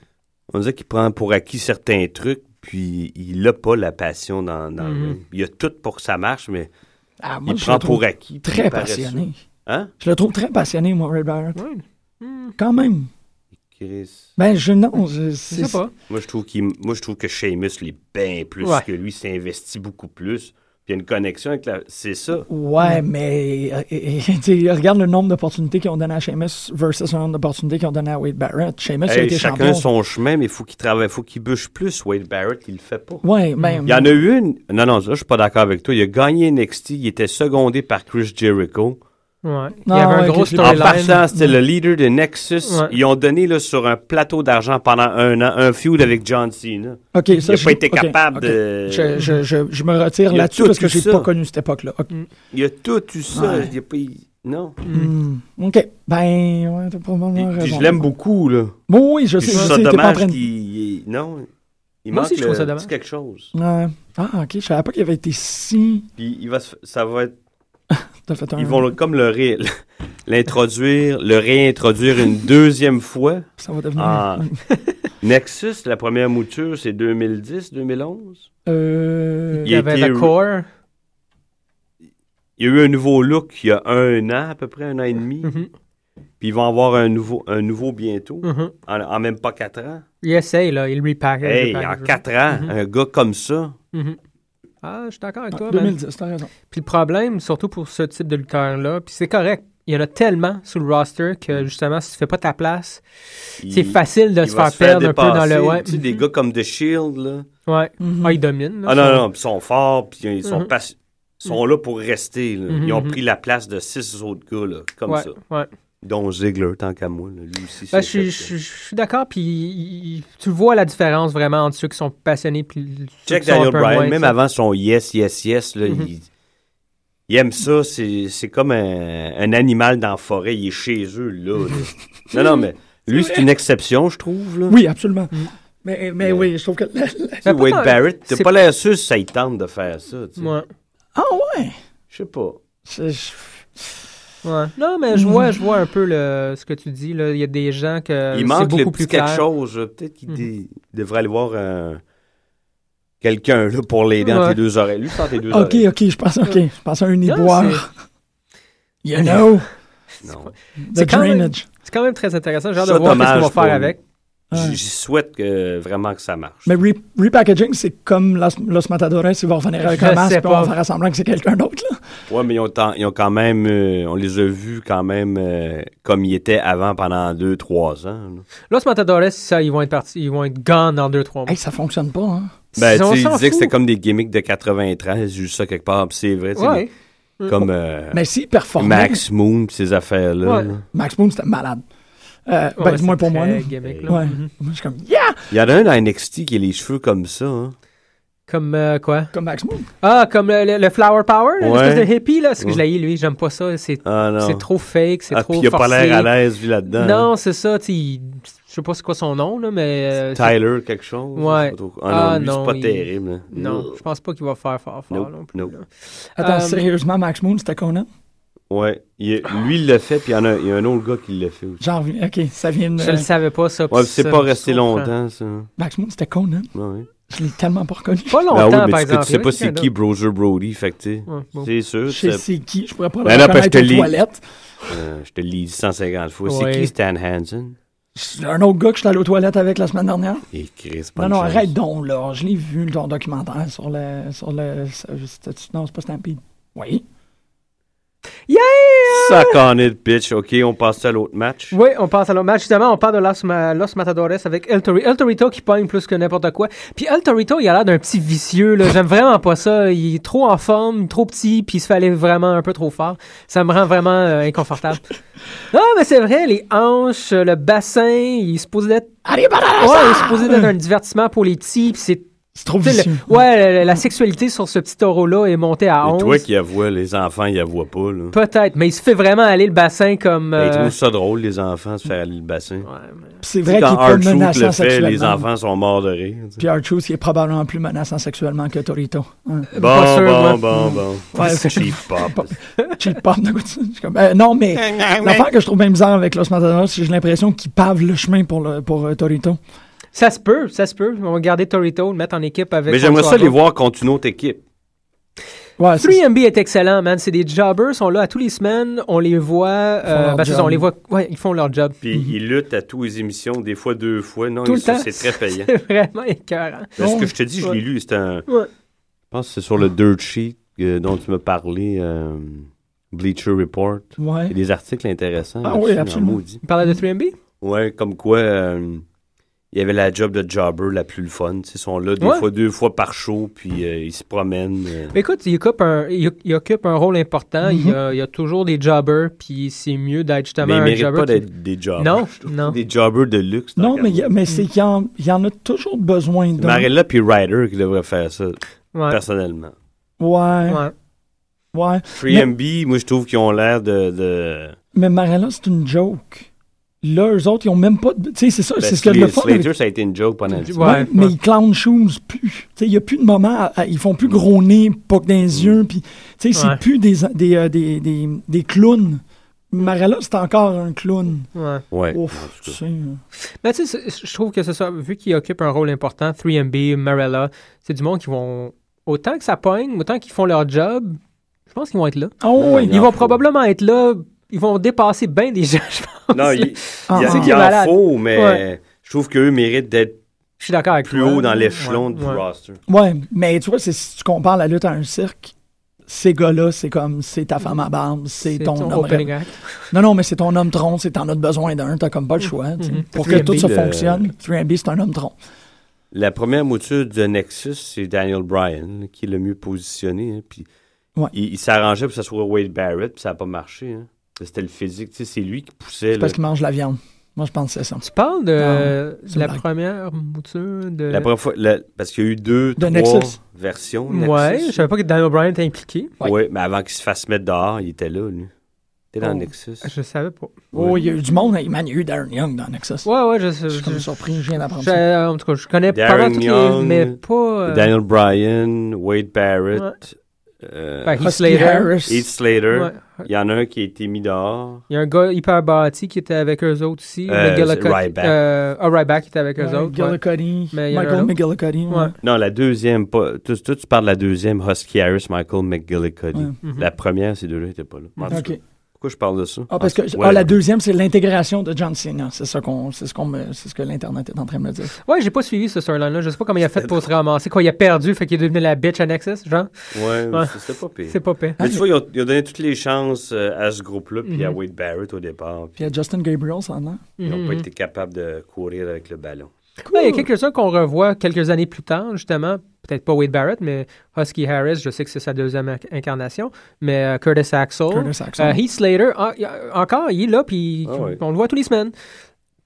on dirait qu'il prend pour acquis certains trucs, puis il n'a pas la passion dans, dans le ring. Il a tout pour que ça marche, mais Ah, moi, il je prend le pour acquis. très passionné. Hein? Je le trouve très passionné, moi, Ray Barrett. Ouais. Quand même. Chris. Ben, je, non, je, sais pas. Moi, je trouve qu'il, moi, je trouve que Sheamus l'est bien plus Ouais. que lui, s'est investi beaucoup plus. Puis il y a une connexion avec la. C'est ça. Ouais, mais euh, regarde le nombre d'opportunités qu'ils ont donné à Sheamus versus le nombre d'opportunités qu'ils ont donné à Wade Barrett. Sheamus a Hey, été chacun champion. son chemin, mais il faut qu'il travaille, faut qu'il bûche plus. Wade Barrett, il le fait pas. Ouais, ben, Il y en a eu une. Non, non, ça, je suis pas d'accord avec toi. Il a gagné NXT, il était secondé par Chris Jericho. Ouais. Il y avait un gros je En partant, c'était le leader de Nexus. Ouais. Ils ont donné là, sur un plateau d'argent pendant un an un feud avec John Cena. ok, Il ça, n'a je- pas été capable de. Je, je, je, je me retire Il y a là-dessus parce que j'ai ça. pas connu cette époque-là. Il a tout eu ça. Ouais. Il a pas- il- Non. Hmm, OK. Ben, ouais, t'as probablement raison. puis je l'aime beaucoup, là. Bon, oui, je sais, je je ça en dommage qu'il. il- Non. Il Moi manque je ça quelque chose. Ouais. Ah, OK, je savais pas qu'il avait été si... Puis il va se- ça va être. T'as fait un... Ils vont le- comme le ré- l'introduire, le réintroduire une deuxième fois. Ça va devenir... Ah. Nexus, la première mouture, c'est 2010, 2011. Euh... Il y avait The Core. Il y a eu un nouveau look il y a un an, à peu près un an et demi. Mhm. Puis ils vont avoir un nouveau, un nouveau bientôt, Mhm. en, en même pas quatre ans. Il essaye, là. Il repackage. Hey, en quatre ans, Mhm. un gars comme ça. Ah, je suis d'accord avec Ah, toi. man. 2010, t'as raison. Puis le problème, surtout pour ce type de lutteur-là, puis c'est correct. Il y en a tellement sur le roster que justement, si tu fais pas ta place, il- c'est facile de se faire perdre un peu dans le. Ouais. Tu sais, des gars comme The Shield, là. Ouais. Mhm. Ah, ils dominent. là, Ah non, non, ils sont forts, puis ils sont, Mhm. pas- sont là pour rester. là. Ils ont pris la place de six autres gars, là, comme ouais, ça. ouais. Dont Ziggler, tant qu'à moi. là. Lui aussi, Ben, je, suis- fait, je- je suis d'accord, puis tu vois la différence vraiment entre ceux qui sont passionnés puis ceux Check qui sont un Daniel peu Bryan, moins, même ça. avant son yes, yes, yes, là, Mhm. il, il aime ça. C'est c'est comme un, un animal dans la forêt. Il est chez eux, là. là. non, non, mais lui, c'est une exception, je trouve. Là. Oui, absolument. Mm. Mais, mais Mais- oui, je trouve que... Mais Wade Barrett, t'as c'est- pas l'air sûr si ça il tente de faire ça. tu sais. Ouais. Ah ouais? Je sais pas. Ouais. Non, mais je vois, je vois un peu le, ce que tu dis. Là. Il y a des gens que il manque beaucoup le plus quelque clair. chose. Peut-être qu'il dé- devrait aller voir un- quelqu'un là, pour l'aider entre Ouais. les deux oreilles. Lui, entre les deux OK, oreilles. OK, je pense, OK, je pense à un uniboire. You know, Non. the C'est quand même- drainage. C'est quand même très intéressant. J'ai hâte de voir ce dommage vont faire avec. Ouais. J- J'y souhaite que, vraiment que ça marche. Mais re- repackaging, c'est comme Los, Los Matadores, ils vont revenir avec Je un masque sais puis on va faire semblant que c'est quelqu'un d'autre. là. Ouais, mais ils ont, ils ont quand même, euh, on les a vus quand même euh, comme ils étaient avant pendant deux, trois ans. là. Los Matadores, ça, ils vont être partis, ils vont être gone dans 2-3 mois. Hey, ça fonctionne pas, hein? Ben, tu que c'était comme des gimmicks de 93, juste ça quelque part, puis c'est vrai, Ouais. des- comme euh, Mais si Max Moon, pis ces affaires-là. Ouais. Max Moon, c'était malade. Euh, ben, Ouais, du moins pour moi. très là. gimmick, là. Ouais. Mhm. Moi, je suis comme, yeah! Il y en a un dans NXT qui a les cheveux comme ça. Hein. Comme euh, quoi? Comme Max Moon. Ah, comme le, le- le Flower Power, là, Ouais. l'espèce de hippie, là. C'est que Ouais. je l'ai, lui, j'aime pas ça. C'est, Ah trop fake, c'est ah, trop puis il a pas l'air à l'aise, lui, là-dedans. Non, c'est ça, tu je sais pas c'est quoi son nom, là, mais... euh, c'est- Tyler, quelque chose. Ouais. trop. Ah, Ah, non, lui, non, c'est pas il- terrible. là. Non, je pense pas qu'il va faire fort fort Nope, non plus. nope. Attends, Euh, sérieusement, Max Moon, c'était Conan? Ouais. Il est- lui, il l'a fait, puis il y, en a, il y a un autre gars qui l'a fait aussi. Genre, ok, ça vient de. Je le savais pas, ça. Ouais, c'est pas resté longtemps, ça. Max Moon, c'était Conan. Ouais, ouais. Je l'ai tellement pas reconnu. Pas longtemps, Ben oui, par mais tu, exemple. tu sais pas c'est qui Broser Brody, fait que tu sais, Ouais, bon. c'est sûr. Je sais c'est qui, je pourrais pas le Ben que reconnaître je te aux lis. toilettes. euh, je te le lis 150 fois. Ouais. C'est qui Stan Hansen? C'est un autre gars que je suis allé aux toilettes avec la semaine dernière. Et Chris, pas Non, non, chance. arrête donc, là. Je l'ai vu, ton documentaire sur le. Sur le non, c'est pas Stampede. Oui. Ça connaît de pitch. OK, on passe à l'autre match. Oui, on passe à l'autre match. Justement, on parle de Los, Ma- Los Matadores avec El, Tori- El Torito qui pogne plus que n'importe quoi. Puis El Torito, il a l'air d'un petit vicieux. là. J'aime vraiment pas ça. Il est trop en forme, trop petit, puis il se fait aller vraiment un peu trop fort. Ça me rend vraiment euh, inconfortable. non, mais c'est vrai, les hanches, le bassin, il est supposé d'être... Ouais, il est supposé d'être un divertissement pour les petits, puis c'est... C'est trop tu sais, vicieux. le- ouais, la, la sexualité sur ce petit taureau-là est montée à Et 11. toi qui avoue, les enfants, ils avouent pas. Là. Peut-être, mais il se fait vraiment aller le bassin comme... Ben, Ils euh, trouvent ça drôle, les enfants, se faire aller le bassin. ouais, mais- C'est Tu sais, vrai qu'il est pas menaçant le fait, sexuellement. les enfants sont morts de rire. tu sais. Puis il est probablement plus menaçant sexuellement que Torito. Hein. Bon, Pas sûr, bon, moi. bon, bon, Ouais, cheap pop. Cheat pop, comme, euh, Non, mais l'affaire que je trouve bien bizarre avec Los Matadoros, c'est que j'ai l'impression qu'ils pavent le chemin pour, le, pour euh, Torito. Ça se peut, ça se peut. On va garder Torito, le mettre en équipe avec. Mais j'aimerais ça les voir contre une autre équipe. Ouais, c'est- 3MB est excellent, man. C'est des jobbers, sont là à tous les semaines. On les voit. euh, ben, on les voit. Ouais, ils font leur job. Puis ils luttent à tous les émissions, des fois deux fois. Non, Tout le ils- temps. c'est très payant. C'est vraiment écœurant. Ben, ce Ouais. que je te dis, je Ouais. l'ai lu. C'est un. Ouais. Je pense que c'est sur le Dirt Sheet euh, dont tu m'as parlé, euh, Bleacher Report. Il y ouais. a des articles intéressants. Ah oui, en absolument. Tu parlais de 3MB? Ouais, comme quoi euh, il y avait la job de jobber la plus le fun. Ils sont là des Ouais. fois deux fois par show, puis euh, ils se promènent. euh. Mais écoute, il occupe un, il, il occupe un rôle important. il, y Mhm. a, il y a toujours des jobbers, puis c'est mieux d'être justement Mais ils un méritent jobber. pas qui- d'être des jobbers. Non, non. Des jobbers de luxe. Non, mais, y a- mais c'est qu'il y, y en a toujours besoin d'un. Marella puis Ryder qui devraient faire ça, Ouais. personnellement. Ouais, Ouais. ouais. 3MB, moi, je trouve qu'ils ont l'air de... de... Mais Marella, c'est une joke. Là, eux autres, ils ont même pas. de- Tu sais, c'est ça, Ben, c'est ce de le fun. Slater, avec- ça a été une joke pendant Ouais. Ouais, mais ils clown shoes plus. Tu sais, il n'y a plus de moment. à- à- ils font plus gros nez, pas que dans les yeux. Puis, tu sais, c'est plus des, des, euh, des, des, des clowns. Marella, c'est encore un clown. Ouais. Ouais. Ouf, tu sais. euh. Mais tu sais, je trouve que c'est ça. Vu qu'il occupe un rôle important, 3MB, Marella, c'est du monde qui vont. Autant que ça pogne, autant qu'ils font leur job, je pense qu'ils vont être là. Oh, oui. il Ils vont probablement être là. Ils vont dépasser bien des gens, je pense. Non, il, Ah, il y a- c'est il est en faut, mais Ouais. je trouve qu'eux méritent d'être Je suis d'accord avec plus toi. haut dans l'échelon Ouais, du ouais. roster. Ouais, mais tu vois, si tu compares la lutte à un cirque, ces gars-là, c'est comme, c'est ta femme à barbe, c'est ton, homme. opening rêve. act. Non, non, mais c'est ton homme tronc, c'est t'en as besoin d'un, t'as comme pas le choix. Mhm. Pour que tout ça 3MB, le- fonctionne, 3MB, c'est un homme tronc. La première mouture de Nexus, c'est Daniel Bryan, qui est le mieux positionné. hein, puis Ouais. il, il s'arrangeait pour que ça soit Wade Barrett, puis ça n'a pas marché. hein. C'était le physique. tu sais, C'est lui qui poussait. C'est parce qu'il mange la viande. Moi, je pense que c'est ça. Tu parles de la blague. première mouture de. La première fois, la- parce qu'il y a eu deux, De trois Nexus. versions. Ouais, Nexus. je savais pas que Daniel Bryan était impliqué. Ouais. Ouais, mais avant qu'il se fasse mettre dehors, il était là, lui. Il était dans Oh. Nexus. Je savais pas. Oh, il y a eu du monde. Man, il y a eu Darren Young dans Nexus. Ouais, ouais, je Je suis comme surpris, je viens d'apprendre ça. En tout cas, je connais pas mal toutes les. Young, Mais pas. euh, Daniel Bryan, Wade Barrett, euh, ben, Heath Husky Slater. Heath Slater. Ouais. Il y en a un qui a été mis dehors. Il y a un gars hyper bâti qui était avec eux autres aussi. Euh, Ryback. Euh, ah, Ryback qui était avec eux Ouais, autres. ouais. Michael. McGillicuddy. ouais. Ouais. Non, la deuxième, pas. Toi, toi, tu parles de la deuxième, Husky Harris, Michael McGillicuddy. Ouais. Mhm. La première, ces deux-là n'étaient pas là. En tout OK. cas, Pourquoi je parle de ça? Ah, parce que Ah, ah, la deuxième, c'est l'intégration de John Cena. C'est ça qu'on, c'est ce qu'on me, c'est ce que l'internet est en train de me dire. Ouais, j'ai pas suivi ce storyline-là. Je sais pas comment il a fait pour se ramasser. Quoi, il a perdu, fait qu'il est devenu la bitch à Nexus, genre? Ouais, Ouais. c'est- c'était pas pire. C'est pas pire. Mais tu vois, ils ont, ils ont donné toutes les chances euh, à ce groupe-là, puis à Mhm. Wade Barrett au départ. Puis Puis il y a Justin Gabriel, ça, non? ils n'ont pas Mhm. été capables de courir avec le ballon. Ouais, il y a quelques-uns qu'on revoit quelques années plus tard, justement. Peut-être pas Wade Barrett, mais Husky Harris, je sais que c'est sa deuxième inc- incarnation. Mais euh, Curtis Axel. Curtis Axel. Euh, Heath Slater, ah, encore, il est là, puis Ah ouais. on le voit tous les semaines.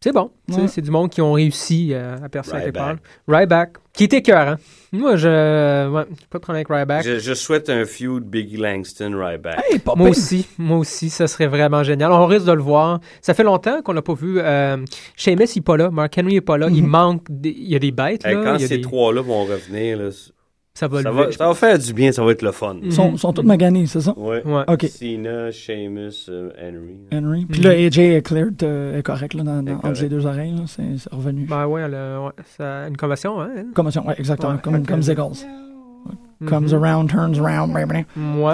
C'est bon. Ouais. C'est du monde qui ont réussi euh, à percer à quelque part. Ryback. Ryback, qui était cœur, hein. Moi, je. Ouais, pas de problème avec Ryback. Je, je souhaite un feud Biggie Langston, Ryback. Hey, pas Moi aussi, moi aussi, ça serait vraiment génial. On risque de le voir. Ça fait longtemps qu'on n'a pas vu. Euh, Sheamus, il n'est pas là. Mark Henry n'est pas là. Il Mhm. manque. des- Il y a des bêtes. Hey, Là. quand Il y a ces des- trois-là vont revenir, là, Ça va ça, va, ça va faire du bien, ça va être le fun. Ils sont, sont tous maganés, c'est ça? Ouais. Ouais. OK. Cena, Sheamus, euh, Henry. Henry. Puis là, AJ est cleared, euh, est correct, là, dans, entre les deux oreilles. C'est, c'est revenu. Ben a, ouais, ça a une convention, hein. elle? Commotion, ouais, exactement. Ouais, comme, comme Ziggles. Comes Mhm. around, turns around. Ouais,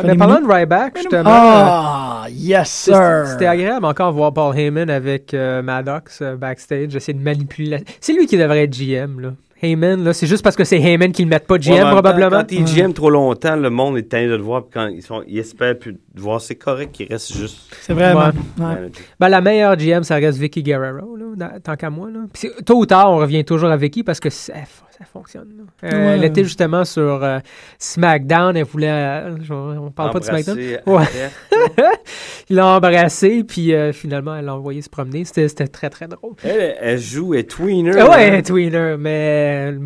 mais des parlant minutes. de Ryback, justement. Ah, yes, c'est- sir! C'était agréable encore voir Paul Heyman avec euh, Maddox euh, backstage, essayer de manipuler. la- C'est lui qui devrait être GM, là. Heyman, là, c'est juste parce que c'est Heyman qu'ils le mettent pas GM, Ouais, probablement. Quand t'es GM trop longtemps, le monde est tanné de te voir, puis quand ils, sont, ils espèrent plus voir, c'est correct qu'il reste juste. C'est vraiment. Ouais. ouais. manager. Ben, la meilleure GM, ça reste Vicky Guerrero, là, dans- tant qu'à moi. Là. Puis tôt ou tard, on revient toujours à Vicky parce que ça, ça fonctionne. Euh, Ouais. Elle était justement sur euh, SmackDown. Elle voulait. euh, on parle pas de SmackDown? Ouais. Il l'a embrassé, puis euh, finalement, elle l'a envoyé se promener. C'était c'était très, très drôle. Elle, elle joue, elle est tweener. Ouais, hein. Tweener, mais euh,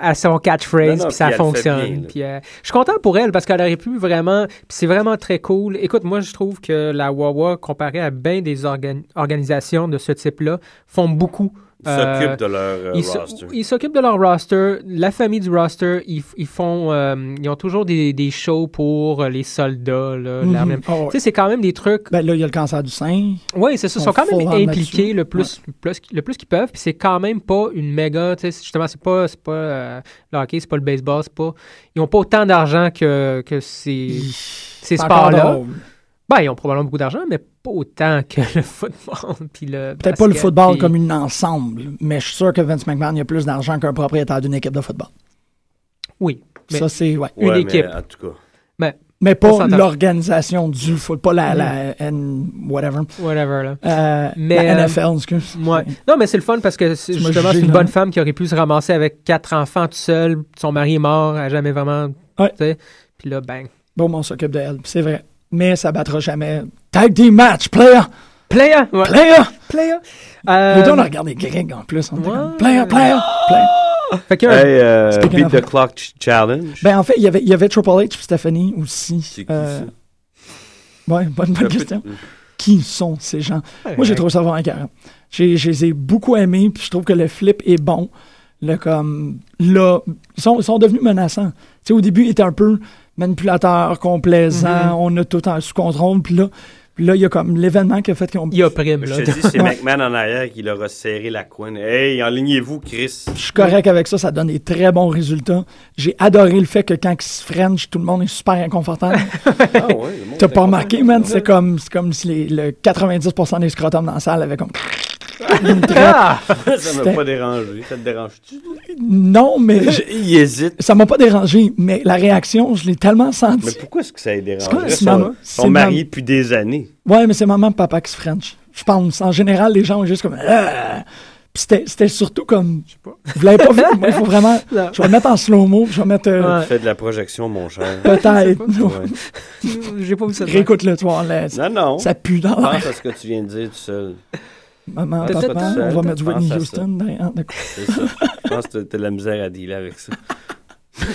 à son catchphrase, puis ça fonctionne. bien, euh, je suis content pour elle parce qu'elle aurait pu vraiment. C'est vraiment très cool. Écoute, moi, je trouve que la Wawa, comparée à bien des organ- organisations de ce type-là, font beaucoup Ils Euh, s'occupent de leur euh, ils roster. ils s'occupent de leur roster. La famille du roster, ils, ils font, euh, ils ont toujours des, des shows pour euh, les soldats. Là, Mhm. ouais. Tu sais, c'est quand même des trucs. Ben là, il y a le cancer du sein. Oui, c'est ça. Ils sont quand même impliqués le plus, le plus, le plus qu'ils peuvent. Puis c'est quand même pas une méga. Tu sais, justement, c'est pas, c'est pas euh, le hockey, c'est pas le baseball, c'est pas. Ils ont pas autant d'argent que, que ces, ces sports-là. Ben, ils ont probablement beaucoup d'argent, mais pas autant que le football. Puis le Peut-être pas le football puis- comme une ensemble, mais je suis sûr que Vince McMahon il a plus d'argent qu'un propriétaire d'une équipe de football. Oui. Mais- Ça, c'est. Ouais. une Ouais, mais équipe. en tout cas. Mais On pas l'organisation du football, pas la, la N, whatever. Whatever, là. Euh, Mais, la euh, NFL, excuse. Ouais. Non, mais c'est le fun parce que c'est- justement, c'est une bonne femme qui aurait pu se ramasser avec quatre enfants tout seul. Son mari est mort, elle a jamais vraiment. Ouais. tu sais. Puis là, bang. Bon, on s'occupe d'elle, c'est vrai. Mais ça battra jamais. Tag team match, player! Player! Ouais. Player! Player! Le Euh, on a regardé Greg en plus. On ouais. comme, player, player, player. fait que, Hey, euh, Speaking Beat of- the Clock ch- Challenge. Ben, en fait, il y avait, il y avait Triple H et Stephanie aussi. c'est qui Euh, ça? Ouais, bonne, bonne question. Qui sont ces gens? Moi, j'ai trouvé ça vraiment carré. J'ai, je les ai beaucoup aimés, puis je trouve que le flip est bon. Le comme, là, ils sont, ils sont devenus menaçants. Tu sais, au début, ils étaient un peu manipulateurs, complaisants, on a tout en sous contrôle, puis là, puis là, il y a comme l'événement qui a fait qu'ils ont... Il a prime, Je là. te dis, c'est. McMahon en arrière qui leur a serré la couenne. Hey, enlignez-vous, Chris. Je suis correct avec ça, ça donne des très bons résultats. J'ai adoré le fait que quand ils se French, tout le monde est super inconfortable. Ah ouais, le monde T'as pas remarqué, man? C'est comme, c'est comme si les, le 90% des scrotums dans la salle avaient comme... une. Ah! Ça m'a pas dérangé. Ça te dérange-tu? Non, mais je- Il hésite. ça m'a pas dérangé, mais la réaction, je l'ai tellement sentie. Mais pourquoi est-ce que ça a dérangé? Ils sont, mariés maman? depuis des années. Ouais, mais c'est maman et papa qui se French. Je pense. En général, les gens ont juste comme. Ah! Puis c'était, surtout comme. Vous l'avez pas vu? Moi, il faut vraiment. Non. Je vais le mettre en slow-mo, je vais mettre. euh, Ouais. Tu fais de la projection, mon cher. Peut-être. J'ai pas vu ça. Réécoute-le, ça, Non, non. ça pue dans l'air. Pense à ce que tu viens de dire tout seul. Maman, papa, seul, on va mettre Whitney. Houston derrière. D'accord. C'est ça. Je pense que t'as de la misère à dealer avec ça.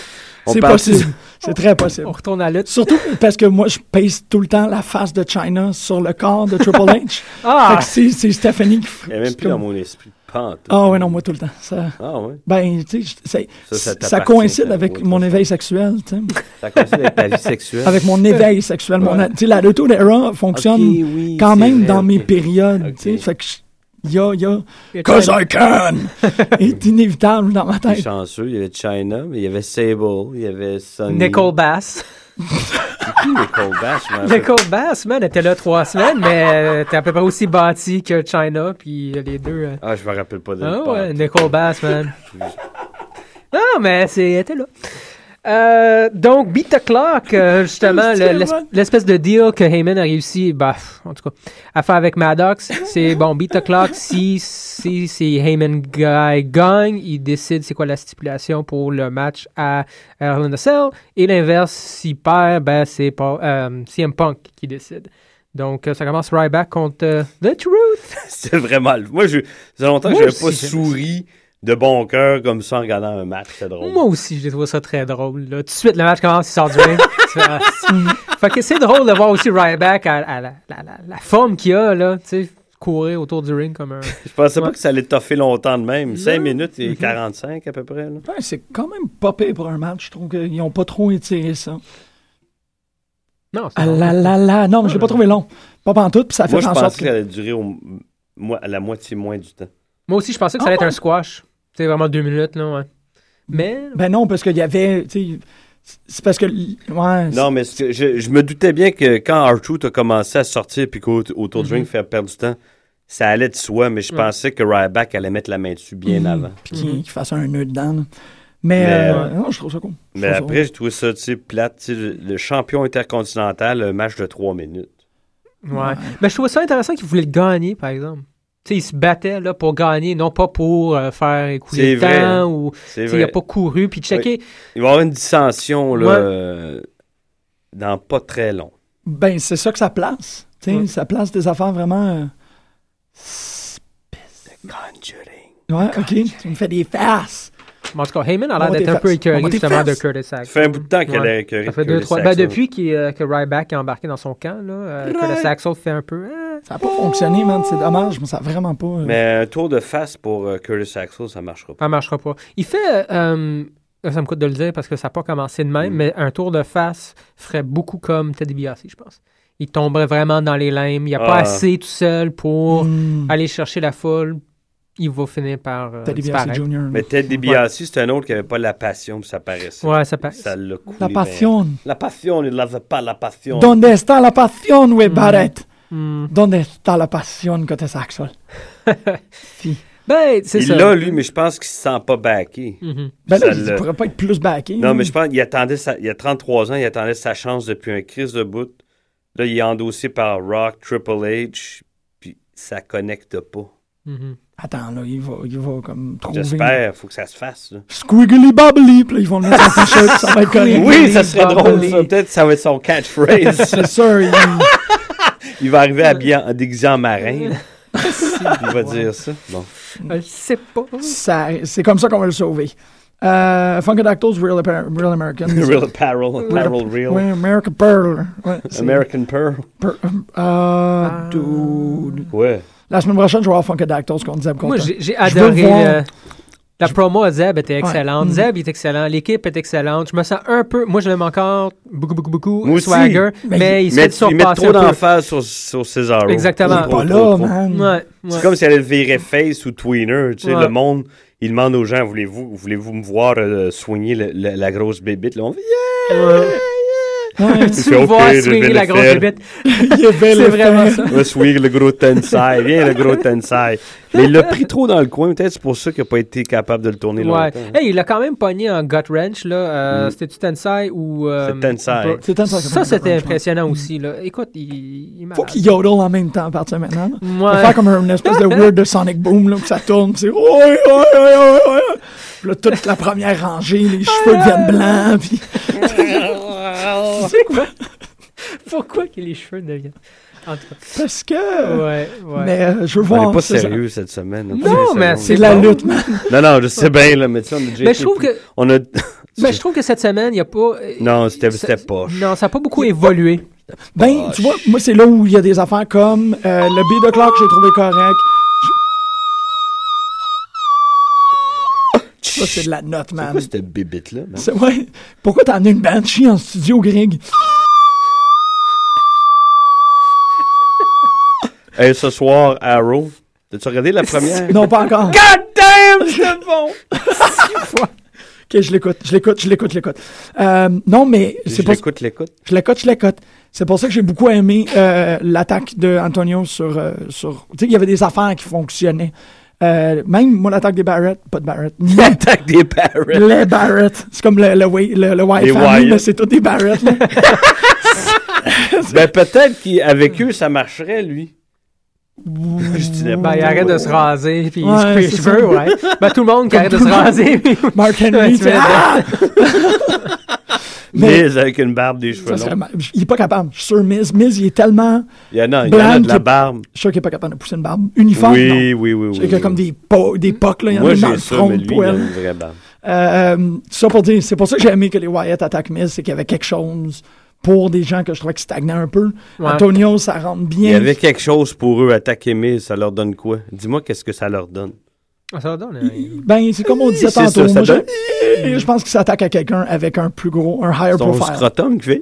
C'est possible. C'est très possible. On retourne à lutte. Surtout parce que moi, je pèse tout le temps la face de China sur le corps de Triple H. Fait Ah! que c'est, c'est Stephanie qui. Il n'y a même plus dans mon esprit. Pas Ah ouais, non, moi tout le temps. Ça, Ah ouais? ben, tu sais, c'est- Ça, ça coïncide avec mon ça. éveil sexuel, tu sais. Ça coïncide avec ta vie sexuelle. Avec mon éveil sexuel. Mon, Ouais. tu sais, la Retour Era fonctionne oui, quand même vrai, dans mes périodes, tu sais. Fait que je- il y a, il y a, Il y a cause China. I can, est inévitable dans ma tête. chanceux. Il y avait China, mais il y avait Sable, il y avait Sonny. Nicole Bass. C'est qui Nicole Bass? rappelle? Nicole Bass, man, était là trois semaines, mais euh, t'es à peu près aussi bâti que China, puis les deux. euh, Ah, je me rappelle pas de Ah ouais, Nicole Bass, man. Non, mais c'est elle était là. Euh, donc, Beat the Clock, euh, justement, le- l'espèce de deal que Heyman a réussi, bah, en tout cas, à faire avec Maddox, c'est bon, Beat the Clock, si, si, si Heyman guy gagne, il décide c'est quoi la stipulation pour le match à Hell in a Cell, et l'inverse, s'il perd, ben, c'est pas, euh, CM Punk qui décide. Donc, euh, ça commence Ryback contre euh, The Truth. C'est vraiment. Moi, je... ça longtemps que Moi j'avais pas souri de bon cœur comme ça en regardant un match. C'est drôle. Moi aussi, j'ai trouvé ça très drôle. Là. Tout de suite, le match commence, il sort du ring. Ah, fait que c'est drôle de voir aussi Ryback à, à la, la- la- la forme qu'il a, là, tu sais, courir autour du ring comme un... Je pensais Ouais. pas que ça allait toffer longtemps de même. 5 Non. minutes et Mhm. 45 à peu près. Ouais, c'est quand même pas pire pour un match. Je trouve qu'ils ont pas trop étiré ça. Non, c'est Ah là là là. Non, mais je l'ai pas trouvé long. Pas pantoute, puis ça fait Moi, je en sorte pensais que... qu'elle allait durer au... moi, à la moitié moins du temps. Moi aussi, je pensais que ça allait être un squash. C'est vraiment deux minutes, là, ouais. Mais... Ben non, parce qu'il y avait... tu sais, C'est parce que... Ouais, Non, mais je, je me doutais bien que quand R-Truth a commencé à sortir puis qu'autour du Mhm. ring faire perdre du temps, ça allait de soi, mais je Ouais. pensais que Ryback allait mettre la main dessus bien Mhm. avant. puis qu'il qu'il fasse un nœud dedans. là. Mais, Mais, euh, non, je trouve ça cool. Je Mais après, j'ai trouvé ça, tu sais, plate. tu sais, Le, le champion intercontinental, un match de 3 minutes. Ouais. Mais je trouvais ça intéressant qu'il voulait le gagner, par exemple. Tu sais, il se battait là, pour gagner, non pas pour euh, faire écouler le vrai, temps ou C'est tu sais, il vrai. a pas couru. Puis checker, Il va y avoir une dissension là, Ouais. euh, dans pas très long. Ben, c'est ça que ça place. Ça place des affaires vraiment... euh, Conjuring. Ouais, OK. Tu me fais des farces. Mais en tout cas, Heyman a l'air d'être un peu écœuré justement de. Curtis Ça Saxon. fait un bout de temps qu'elle Ouais. est que Ça fait deux, trois. Ben, depuis euh, que Ryback est embarqué dans son camp, là, euh, Curtis Axel fait un peu. Ça n'a pas fonctionné, man. C'est dommage, mais ça n'a vraiment pas. euh, Mais un tour de face pour euh, Curtis Axel, ça marchera pas. Ça marchera pas. Il fait, euh, ça me coûte de le dire parce que ça n'a pas commencé de même, Mm. mais un tour de face ferait beaucoup comme Teddy DiBiase, je pense. Il tomberait vraiment dans les limbes. Il n'y a pas Ah. assez tout seul pour hmm, aller chercher la foule. Il va finir par euh, Teddy DiBiase disparaître. Jr. Mais Ted DiBiase, c'est un autre qui n'avait pas la passion, puis ça paraissait. Ouais, ça paraît. Ça l'a coulé. La passion. La passion, il n'avait pas la passion. Donde está la güey, Mm. Barrett? Donde está la pasión, Curtis Axel? Ben, c'est il ça. l'a, lui, mais je pense qu'il se sent pas backé. Mhm. Ben là, il l'a- pourrait pas être plus backé. Non, là. mais je pense qu'il attendait sa- il a 33 ans, il attendait sa chance depuis un crise de bout. Là, il est endossé par Rock, Triple H, puis ça connecte pas. Mhm. Attends, là, il va, il va comme trouver... J'espère, faut que ça se fasse. là. Squiggly bubbly, puis là, ils vont le mettre sur t-shirt, ça va être correct. Oui, ça serait drôle, ça. Peut-être que ça va être son catchphrase. C'est sûr, il- il va arriver habillé en, déguisé en marin. il va dire ça. Bon. Je sais pas. ça- c'est comme ça qu'on va le sauver. Euh, Funkadactyls, Real, Appa- Real American. Real apparel, apparel real. Ouais, American Pearl. Ouais, c'est- American Pearl. Per- euh, dude. Ouais. La semaine prochaine, je vais voir Funkadactyls contre Zeb Moi, j'ai j'ai Je veux adoré. voir- le- La promo à Zeb était excellente. Mm. Zeb est excellent. L'équipe est excellente. Je me sens un peu. Moi, je l'aime encore beaucoup, beaucoup, beaucoup. Moi aussi. Swagger. Mais Mais, il se surpasser trop d'emphase sur, sur Cesaro. Exactement. Trop, Pas trop, là, trop. man. Ouais, ouais. C'est comme si elle virait face ou tweener. Tu sais, Ouais. le monde, il demande aux gens, voulez-vous voulez-vous me voir euh, soigner le- le- la grosse bébite? Là, on fait, Ouais. Ouais, Tu C'est me ok, vois je swinguer la grosse bébête. il avait C'est le vraiment fait. ça. Va swing le gros Tensai. Viens, le gros Tensai. Mais il l'a pris trop dans le coin. Peut-être c'est pour ça qu'il n'a pas été capable de le tourner Ouais. longtemps. Hey, il a quand même pogné en gut wrench, là. Euh, Mm. C'était-tu Tensai ou. euh, C'est Tensai. C'est Ça, c'était impressionnant aussi, là. Écoute, il, il est Faut qu'il yodel en même temps à partir de maintenant. là. Faut faire comme une espèce de weird de Sonic Boom, là, que ça tourne, c'est. Puis là, toute la première rangée, les cheveux deviennent blancs, puis C'est quoi? Pourquoi que les cheveux deviennent. En tout cas. parce que... Ouais, ouais. Mais euh, je veux On n'est pas sérieux cette semaine. Non, Très mais. C'est de la lutte, man. Non, non, je sais bien, là, mais tu sais, on a déjà Mais je trouve que. On a... Ben, je trouve que cette semaine, il n'y a pas. euh, Non, c'était poche. Non, ça n'a pas beaucoup évolué. Ben, tu vois, moi, c'est là où il y a des affaires comme euh, le beat de clock, j'ai trouvé correct. Ça, c'est de la note, C'est man. quoi cette bébite-là? man? C'est- Ouais. Pourquoi t'as amené une Banshee en studio, Greg? Hey, ce soir, Arrow. T'as-tu regardé la première? Non, pas encore. God damn, c'est bon! Ok, je l'écoute, je l'écoute, je l'écoute, je l'écoute. Euh, non, mais Je c'est pas... l'écoute, l'écoute. Je l'écoute, je l'écoute. C'est pour ça que j'ai beaucoup aimé euh, l'attaque de Antonio sur... euh, sur tu sais, il y avait des affaires qui fonctionnaient. Euh, même, moi, l'attaque des Barrett, pas de Barrett, L'attaque des Barrett. les Barrett. C'est comme le, le, le, le Wyatt Les Family, Wyatt. mais c'est tous des Barrett. là. Ben, peut-être qu'avec eux, ça marcherait, lui. Je dirais Ben, il arrête de se raser, puis il se coupe les cheveux, ouais. Ben, tout le monde qui arrête de se raser. Mark Henry, Mais- Miz avec une barbe des cheveux longs. mal. Il est pas capable. Je suis sûr, Miz, Miz, il est tellement... Il y en a, il y en a Blanc de la barbe. Je suis sûr qu'il est pas capable de pousser une barbe. Uniforme, non. Oui, oui, oui, oui. y a comme des, po des pocs, là. Il y en a dans le front, mais de lui, il a poil. une vraie barbe. Euh, ça pour dire, c'est pour ça que j'ai aimé que les Wyatt attaquent Miz, c'est qu'il y avait quelque chose pour des gens que je trouvais qui stagnaient un peu. Ouais. Antonio, ça rentre Il bien. y avait quelque chose pour eux, attaquer Miz, ça leur donne quoi? Dis-moi qu'est-ce que ça leur donne. Ah, Ça donne, hein. Ben, c'est comme on disait ça, tantôt. ça Moi, donne- je, je pense qu'ils s'attaquent à quelqu'un avec un plus gros, un higher Ton profile. scrotum qui fait...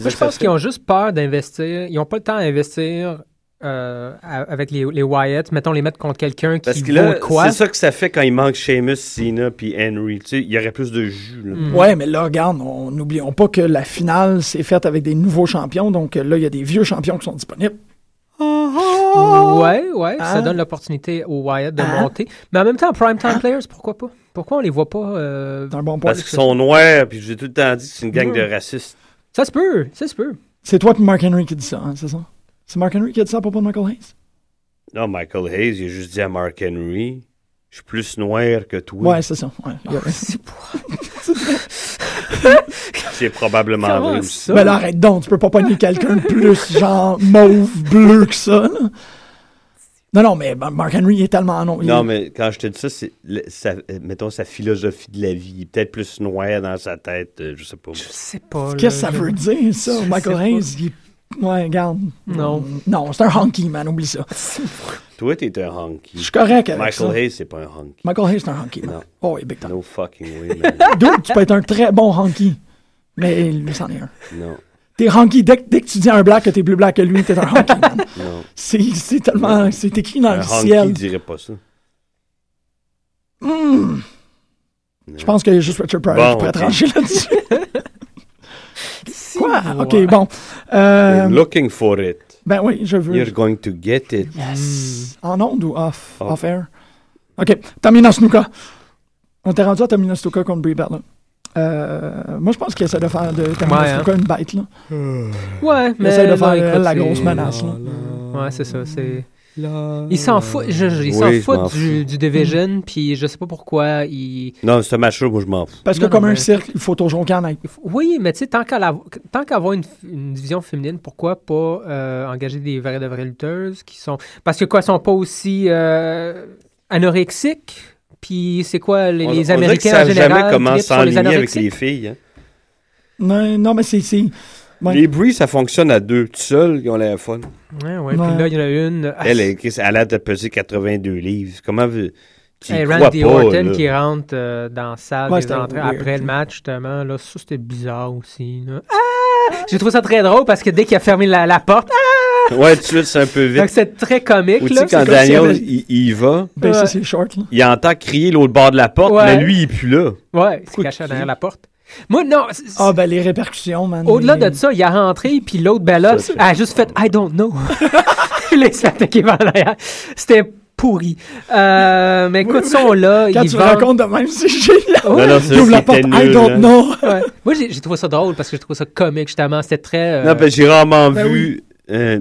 Moi, je pense qu'ils ont juste peur d'investir. Ils n'ont pas le temps d'investir euh, avec les, les Wyatt. Mettons, les mettre contre quelqu'un qui Parce que là, c'est ça que ça fait quand il manque Sheamus, Cena puis Henry. Tu sais, il y aurait plus de jus. Là. Mm. Ouais, mais là, regarde, on n'oublions pas que la finale s'est faite avec des nouveaux champions. Donc là, il y a des vieux champions qui sont disponibles. Ouais, ouais, ça Hein? donne l'opportunité aux Wyatt de Hein? monter. Mais en même temps, Prime Time Players, pourquoi pas? Pourquoi on les voit pas? euh, C'est un bon point. Parce qu'ils sont noirs, puis j'ai tout le temps dit que c'est une gang de racistes. Ça se peut, ça se peut. C'est toi et Mark Henry qui dit ça, hein, c'est ça? C'est Mark Henry qui a dit ça à propos de Michael Hayes? Non, Michael Hayes, il a juste dit à Mark Henry, je suis plus noir que toi. Ouais, c'est ça. Ouais, il y avait- C'est probablement vrai aussi. Ben là, arrête donc, tu peux pas pogner quelqu'un de plus genre mauve, bleu que ça. là. Non, non, mais ben, Mark Henry est tellement non. il- Non, mais quand je te dis ça, c'est, sa- mettons, sa philosophie de la vie. Il est peut-être plus noir dans sa tête, euh, je sais pas. Je sais pas. Qu'est-ce que ça veut dire, ça? Je Michael Hayes, il est Ouais, regarde. Non. Mm, Non, c'est un honky, man, oublie ça. Toi, t'es un honky. Je suis correct avec Michael ça. Hayes, c'est pas un honky. Michael Hayes, c'est un honky, man. Non. Oh, oui, big time. No fucking way, man. Dude, tu peux être un très bon honky. Mais lui, c'en est un. non, T'es honky, dès, que- dès que tu dis à un black que t'es plus black que lui, t'es un honky, man. non. C'est c'est tellement... C'est écrit dans Un le honky ciel. dirait pas ça. Hmm. Je pense qu'il y a juste Richard Pryor Bon, qui pourrait ok. trancher là-dessus. Quoi? OK, bon. Euh, You're looking for it. ben oui, je veux. You're going to get it. En onde ou off? Off. Off air? OK. Tamina Snuka. On t'est rendu à Tamina Snuka contre Brie Bella. Euh, moi, je pense qu'il essaie de faire de Ouais, hein. Une bête, là. Ouais, Il mais. essaie de faire écoute, la c'est- grosse menace, là. Ouais, c'est ça. C'est. Il s'en fout, je, je- il Oui, s'en fout du, du Division, puis je sais pas pourquoi il. Non, ce match-là, moi, je m'en fous. Parce que Non, comme non, un mais- cirque, il faut toujours qu'il y en ait. Oui, mais tu sais, tant qu'à la- tant qu'avoir une, une division féminine, pourquoi pas euh, engager des vraies de vraies lutteuses qui sont. Parce que quoi, elles sont pas aussi euh, anorexiques? Puis c'est quoi, les, On- les on Américains en savent général? jamais comment s'enligner avec les filles. hein. Non, non mais c'est... c'est- Ouais. Les bruits, ça fonctionne à deux. Tout seul, ils ont l'air fun. Ouais, ouais, Ouais. puis là, il y en a une. ah, Elle, elle, elle a l'air de peser 82 livres. Comment veux- Hey, Randy pas, Orton là? qui rentre euh, dans la salle Ouais, des c'était entrées weird. après le match, justement. Là, ça, c'était bizarre aussi. là. Ah! J'ai trouvé ça très drôle parce que dès qu'il a fermé la, la porte, ah! Ouais, tout de suite, c'est un peu Donc, vite. c'est très comique. Ou tu là. sais, quand Daniel, avait- il, va, Ben, Ouais. ça, c'est short, là. il entend crier l'autre bord de la porte, Ouais. mais lui, il est plus là. Ouais, il de caché derrière la porte. Moi, non. Ah, ben, les répercussions, man. Au-delà de ça, il a rentré, puis l'autre Ça, c'est- a juste fait I don't know. Là, il s'est attaqué vers l'arrière. C'était pourri. Euh, mais écoute, ça, là, Quand ils tu vendent- racontes de même, c'est génial. Ouais. Non, ça, la porte, I don't hein. know. Ouais. Moi, j'ai trouvé ça drôle parce que j'ai trouvé ça comique, justement. C'était très. euh, Non, ben, j'ai rarement Ben vu euh,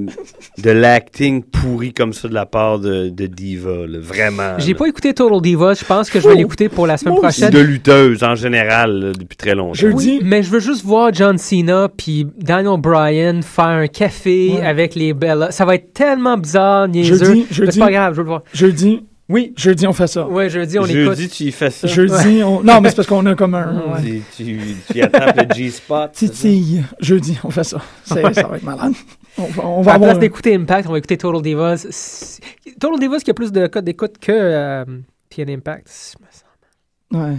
de l'acting pourri comme ça de la part de, de Diva, là, vraiment. J'ai là. pas écouté Total Divas. Je pense que je vais l'écouter pour la semaine. Ou prochaine. de lutteuse en général là, depuis très longtemps. Je- Oui, Jeudi. mais je veux juste voir John Cena puis Daniel Bryan faire un café Ouais. avec les Bella. Ça va être tellement bizarre, niaiseux. Jeudi, Mais jeudi, c'est pas grave, je veux le voir. jeudi, Oui. jeudi, on fait ça. Ouais, jeudi, on écoute. Jeudi, tu y fais ça. Jeudi, on... Non, mais c'est parce qu'on a comme un... ouais. Tu, tu, tu y attrapes le G-spot. Titille. Jeudi, on fait ça. Ça va être malade. On va, on va À la avoir... place d'écouter Impact, on va écouter Total Divas. Total Divas qui a plus de codes d'écoute que euh, TN Impact. Ouais, ouais.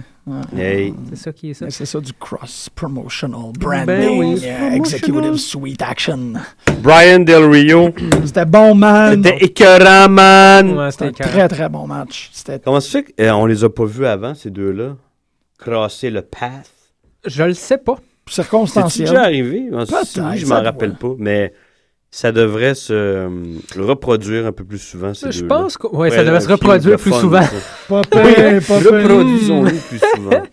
Hey. C'est ça qui est ça. Mais C'est ça du cross-promotional Ben branding. oui. yeah, executive suite action. Brian Del Rio. C'était bon, man. C'était écœurant, man. Ouais, C'était un très, très bon match. Comment ça fait qu'on les a pas vus avant, ces deux-là? Crosser le path? Je le sais pas. C'est circonstanciel. déjà arrivé? Oui, je m'en rappelle pas, mais ça devrait se euh, reproduire un peu plus souvent, ces Je pense que ouais, ça devrait se reproduire plus fun, souvent. Pas pire, pas reproduisons-le plus souvent.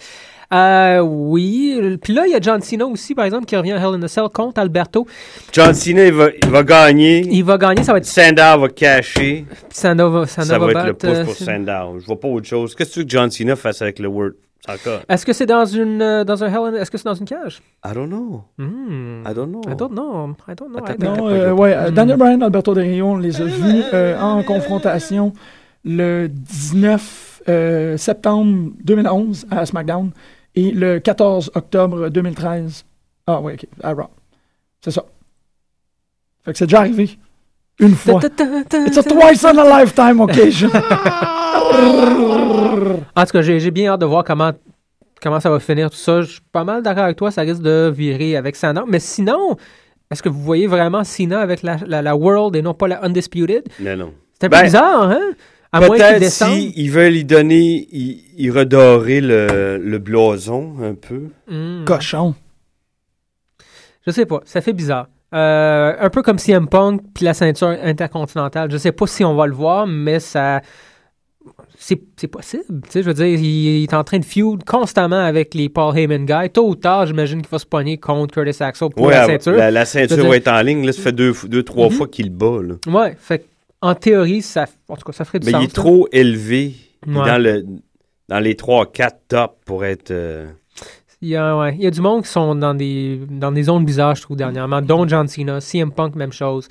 Euh, oui. Puis là, il y a John Cena aussi, par exemple, qui revient à Hell in a Cell contre Alberto. John Cena, il va, il va gagner. Il va gagner, ça va être Sandow va cacher. Sandow va, Sandow Ça va être battre, le pouce euh, pour Sandow. Je vois pas autre chose. Qu'est-ce que tu veux que John Cena fasse avec le Word? Encore. Est-ce que c'est dans une euh, dans un Hell in... Est-ce que c'est dans une cage? I don't know. Hmm. I don't know. I don't know. I don't know. I Attends, don't- Non, euh, ouais, Hmm. Daniel Bryan, Alberto Del Rio, on les a vus euh, en confrontation le 19 euh, septembre 2011 à SmackDown et le 14 octobre 2013 ah ouais, ok, à Raw. C'est ça. Fait que c'est déjà arrivé une fois. It's a twice in a lifetime occasion. En tout cas, j'ai j'ai bien hâte de voir comment, comment ça va finir tout ça. Je suis pas mal d'accord avec toi, ça risque de virer avec Sana. Mais sinon, est-ce que vous voyez vraiment Cena avec la, la, la World et non pas la Undisputed? Non, non. C'est un peu Ben, bizarre, hein? À moins qu'il Peut-être descende. s'ils veulent y donner, y, y redorer le, le blason un peu. Hmm. Cochon. Je sais pas, ça fait bizarre. Euh, un peu comme CM Punk puis la ceinture intercontinentale. Je sais pas si on va le voir, mais ça. C'est c'est possible. Tu sais, je veux dire, il, il est en train de feud constamment avec les Paul Heyman guys. Tôt ou tard, j'imagine qu'il va se pogner contre Curtis Axel pour Ouais, la la, ceinture. la, la ceinture va être en ligne. Là, ça fait deux, deux trois Mhm. fois qu'il bat. Là. Ouais, fait que, en théorie, ça, en tout cas, ça ferait du Mais sens. il est là. trop élevé Ouais. dans, le, dans les 3-4 tops pour être. euh, Il y, a, ouais, il y a du monde qui sont dans des, dans des zones bizarres, je trouve, dernièrement. Dont John Cena, CM Punk, même chose.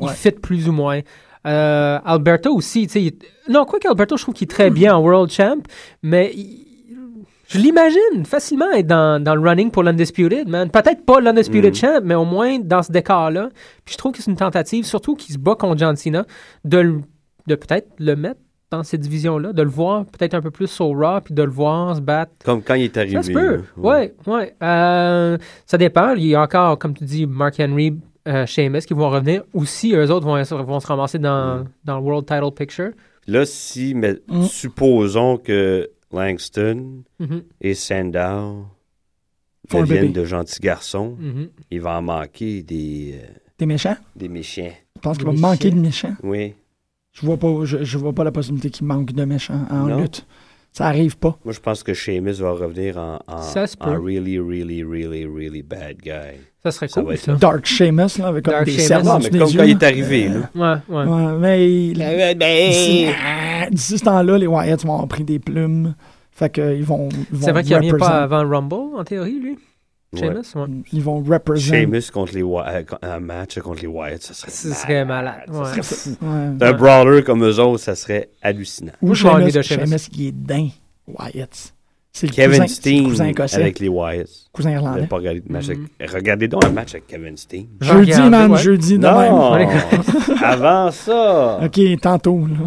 Il Ouais. fit plus ou moins. Euh, Alberto aussi, tu sais. Non, quoi qu'Alberto, je trouve qu'il est très bien en World Champ, mais il- Je l'imagine facilement être dans, dans le running pour l'Undisputed, man. Peut-être pas l'Undisputed Mm. Champ, mais au moins dans ce décor-là. Puis je trouve que c'est une tentative, surtout qu'il se bat contre John Cena, de, de peut-être le mettre dans cette division-là, de le voir peut-être un peu plus sur Raw, puis de le voir se battre. Comme quand il est arrivé. Ça se peut. Ouais, ouais. Euh, ça dépend. Il y a encore, comme tu dis, Mark Henry, euh, Sheamus qui vont revenir. Aussi, eux autres vont, vont se ramasser dans, dans le World Title Picture. Là, si, mais Mm. supposons que Langston Mhm, et Sandow deviennent de gentils garçons, mhm. il va en manquer des, euh, T'es méchant? des méchants. Je pense qu'il va manquer de méchants. Oui. Je vois pas, je, je vois pas la possibilité qu'il manque de méchants en Non. lutte. Ça arrive pas. Moi, je pense que Sheamus va revenir en, en, Ça se en peut. really, really, really, really bad guy. Ça serait Ça cool, être ça. Dark Sheamus, là, avec comme Dark des mais dessous comme quand yeux. il est arrivé, là. Ouais, ouais. Ouais, mais d'ici ah, d'ici ce temps-là, les Wyatt vont avoir pris des plumes. Fait qu'ils vont, ils vont C'est vrai qu'il revient pas avant Rumble, en théorie, lui? Sheamus, ouais. Ils vont represent. Sheamus contre les Wy- euh, un match contre les Wyatt, ça serait Ce serait malade. Ouais. serait- Ouais. Un brawler comme eux autres, ça serait hallucinant. Ou Sheamus, de Sheamus. Sheamus, il est dingue. Wyatt. C'est le Kevin cousin, Steen avec les Wyatt. cousin irlandais. n'avez pas regardé de match avec- Mm. Regardez donc un match avec Kevin Steen. Je Jeudi, man, ouais. jeudi. Non! Avant ça! OK, tantôt, là.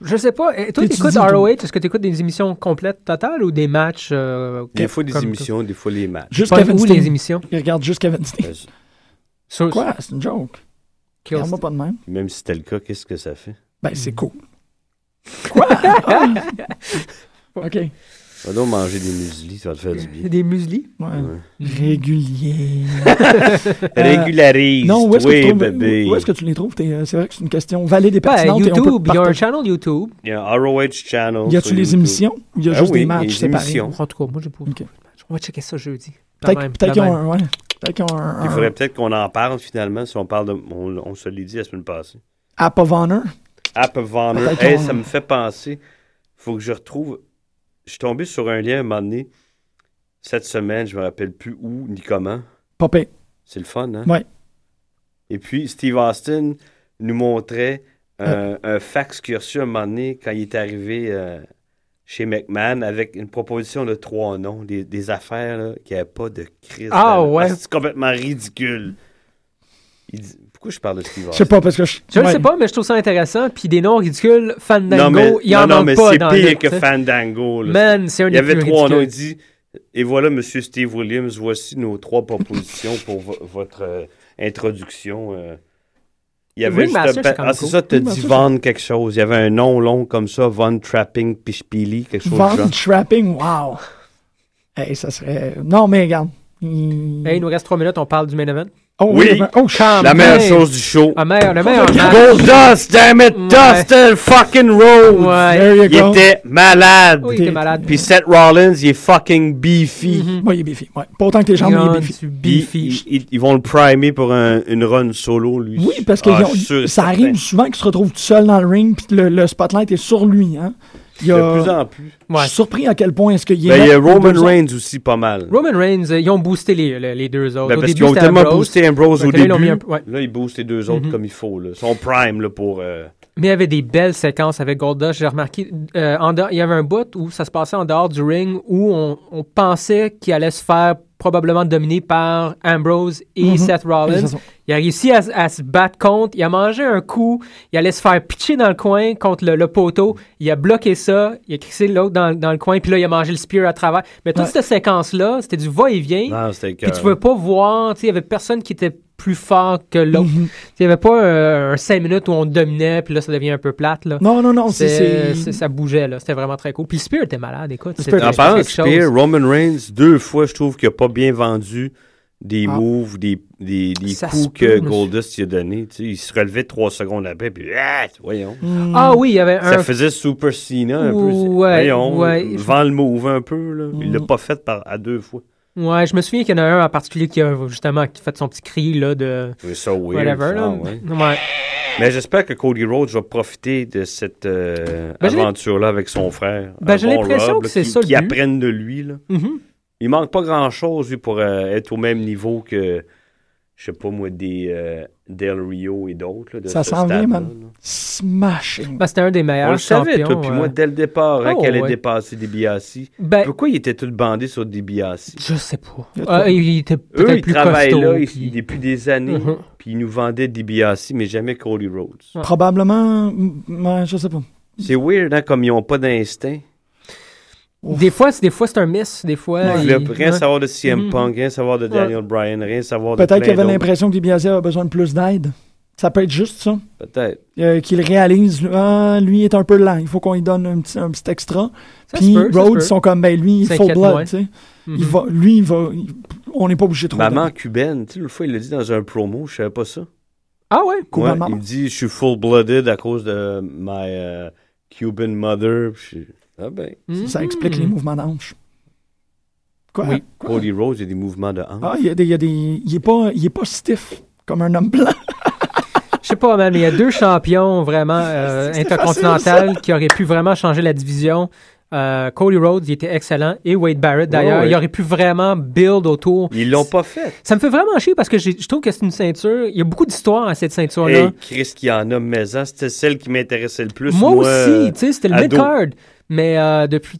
Je sais pas. Et toi, t'écoutes tout? ROH, est-ce que t'écoutes des émissions complètes totales ou des matchs euh, Des fois des comme- émissions, des fois les matchs. Juste Kevin où Steen. les émissions? Il regarde juste Kevin Steen. Euh, Sur- Quoi? C'est une joke. Regarde-moi pas de même. Même si c'était le cas, qu'est-ce que ça fait? Ben, c'est cool. Quoi? Ah! OK. Va donc manger des muesli, ça va te faire du bien. Des muesli? Ouais. Ouais. Régulier. Régularise, Non, où est-ce que, oui, bébé. où est-ce que tu les trouves? Euh, C'est vrai que c'est une question valide et Ben, pertinente. peut YouTube, il y a un channel YouTube. Il y a un ROH channel. Y a-tu les YouTube. émissions? Ou y a Ah juste oui, des il y a matchs des séparés? émissions. En tout cas, moi, j'ai pas Ok. On va checker ça jeudi. Peut-être qu'ils ont un. Ouais. Peut-être qu'ils ont un. Il un faudrait peut-être qu'on en parle finalement si on parle de. On, on se l'est dit la semaine passée. App of Honor. App of Honor. Hey, ça me fait penser. faut que je retrouve. Je suis tombé sur un lien un moment donné. Cette semaine, je me rappelle plus où ni comment. Popé. C'est le fun, hein? Ouais. Et puis, Steve Austin nous montrait Euh. un, un fax qu'il a reçu un moment donné quand il est arrivé euh, chez McMahon avec une proposition de trois noms, des, des affaires là, qui n'avaient pas de crise. Ah, ouais. C'est complètement ridicule. Il dit- Pourquoi je parle de Steve Austin? Je sais pas, parce que je. Je ne ouais. sais pas, mais je trouve ça intéressant. Puis des noms ridicules, Fandango, non, mais, il y en non, non, mais c'est pire le- que. Fandango. là. Man, c'est un Il y avait trois noms. Il dit Et voilà, Monsieur Steve Williams, voici nos trois propositions pour vo- votre euh, introduction. euh. Il y avait Ringmaster, juste un Ah, c'est cool. ça, te Ringmaster, dit Von quelque chose. Il y avait un nom long comme ça, Von Trapping Pishpili, quelque chose Von genre. Trapping, wow. Hey, ça serait. Non, mais regarde. Hey, il nous reste trois minutes, on parle du main event. Oh, Oui. oui. Oh, La meilleure chose du show. Ah, meilleur, le meilleur match. Gold Dust, damn it, Ouais. Dustin fucking Rhodes. Ouais. There you Il était malade. Oui, il était malade. Puis Seth Rollins, il est fucking beefy. Mhm. Ouais, il est beefy. Ouais. Pas autant que les jambes, mais il est beefy. beefy. ils, ils- ils vont le primer pour un- une run solo, lui. Oui, parce que Ah, ont- ça certain. arrive souvent qu'il se retrouve tout seul dans le ring, puis le, le spotlight est sur lui. Hein. Il y a- De plus en plus. Je Ouais. suis surpris à quel point est-ce qu'il est. Ben, il y a Roman. Reigns aussi pas mal. Roman Reigns, euh, ils ont boosté les, les, les deux autres. Ben, au parce qu'ils ont tellement Ambrose. boosté Ambrose au Donc là, ils l'ont mis début. un peu- ouais. Là, ils boostent les deux autres Mhm. comme il faut. Là. Ils sont prime là, pour. euh, Mais il y avait des belles séquences avec Goldust. J'ai remarqué, euh, en dehors- il y avait un bout où ça se passait en dehors du ring où on, on pensait qu'il allait se faire probablement dominer par Ambrose et Mhm. Seth Rollins. Il a réussi à, à se battre contre. Il a mangé un coup. Il allait se faire pitcher dans le coin contre le, le poteau. Il a bloqué ça. Il a crissé l'autre dans, dans le coin. Puis là, il a mangé le spear à travers. Mais toute Ouais. cette séquence-là, c'était du va-et-vient. Non, c'était Puis tu pouvais pas voir, tu sais, il y avait personne qui était plus fort que l'autre. Mhm. Il y avait pas euh, un 5 minutes où on dominait, puis là, ça devient un peu plate, là. Non, non, non, c'est. C'est- ça bougeait, là. C'était vraiment très cool. Puis le Spear était malade, écoute. En était c'était parlant de. Spear, Roman Reigns, deux fois, je trouve qu'il a pas bien vendu des Ah. moves, des, des, des Ça coups que Goldust lui a donné. Tu sais, il se relevait trois secondes après, puis ah, voyons. Hmm. Ah oui, il y avait Ça un. faisait Super Cena un peu. Ouais, voyons, ouais. vend le move un peu. Là. Il l'a Mm. pas fait par, à deux fois. Ouais, je me souviens qu'il y en a un en particulier qui a justement fait son petit cri, là, de. Weird. Whatever, là. ouais. Ouais. Mais j'espère que Cody Rhodes va profiter de cette euh, Ben, aventure-là avec son frère. Ben, j'ai bon l'impression que c'est qui- ça Qui apprennent de lui. Là. Mhm. Il manque pas grand-chose, pour euh, être au même niveau que je sais pas moi, des euh, Del Rio et d'autres. là, de Ça ce s'en vient, man. Smashing. Ben, c'était un des On meilleurs le savait, toi, puis euh, moi, dès le départ, hein, Oh, qu'elle allait ouais. dépasser DiBiase. Ben, Pourquoi il était tout bandé sur DiBiase? je sais pas. Il était Eux, peut-être ils plus travaillent costaud. là, puis- depuis des années, Mhm. puis ils nous vendaient DiBiase, mais jamais Cody Rhodes. Probablement, je sais pas. C'est weird, hein, comme ils n'ont pas d'instinct. Des fois, c'est des fois c'est un miss, des fois. Il- voulaient rien ouais. savoir de CM Mhm. Punk, rien savoir de Daniel Bryan, rien savoir de Peut-être qu'il avait l'impression que DiBiase a besoin de plus d'aide. Ça peut être juste ça. Peut-être. Euh, qu'il réalise, ah, lui est un peu lent, il faut qu'on lui donne un petit, un petit extra. Ça Puis peut, Rhodes sont comme, ben lui, il est full S'inquiète moins. blood, tu sais. Mhm. Il va, lui, il va, il- on n'est pas obligé de trop. Maman cubaine, tu sais, l'autre fois, il l'a dit dans un promo, je savais pas ça. Ah ouais? Cuban Ouais, maman. il me dit, je suis full-blooded à cause de my euh, Cuban mother. Ah ben, Ça explique Mhm. les mouvements d'hanche. Quoi? Oui. Quoi? Cody Rhodes, il y a des mouvements de hanche. Ah, il y a des, il y a des, il est pas, il est pas stiff comme un homme blanc. Je sais pas, man, mais il y a deux champions vraiment euh, intercontinentaux qui auraient pu vraiment changer la division. Euh, Cody Rhodes, il était excellent. Et Wade Barrett, d'ailleurs. Ouais, ouais. Il aurait pu vraiment build autour. Ils l'ont pas fait. Ça me fait vraiment chier parce que je trouve que c'est une ceinture. Il y a beaucoup d'histoires à cette ceinture-là. Hey, Chris qui en a, mais c'était celle qui m'intéressait le plus. moi, aussi, tu sais, c'était le mid-card. Mais euh, depuis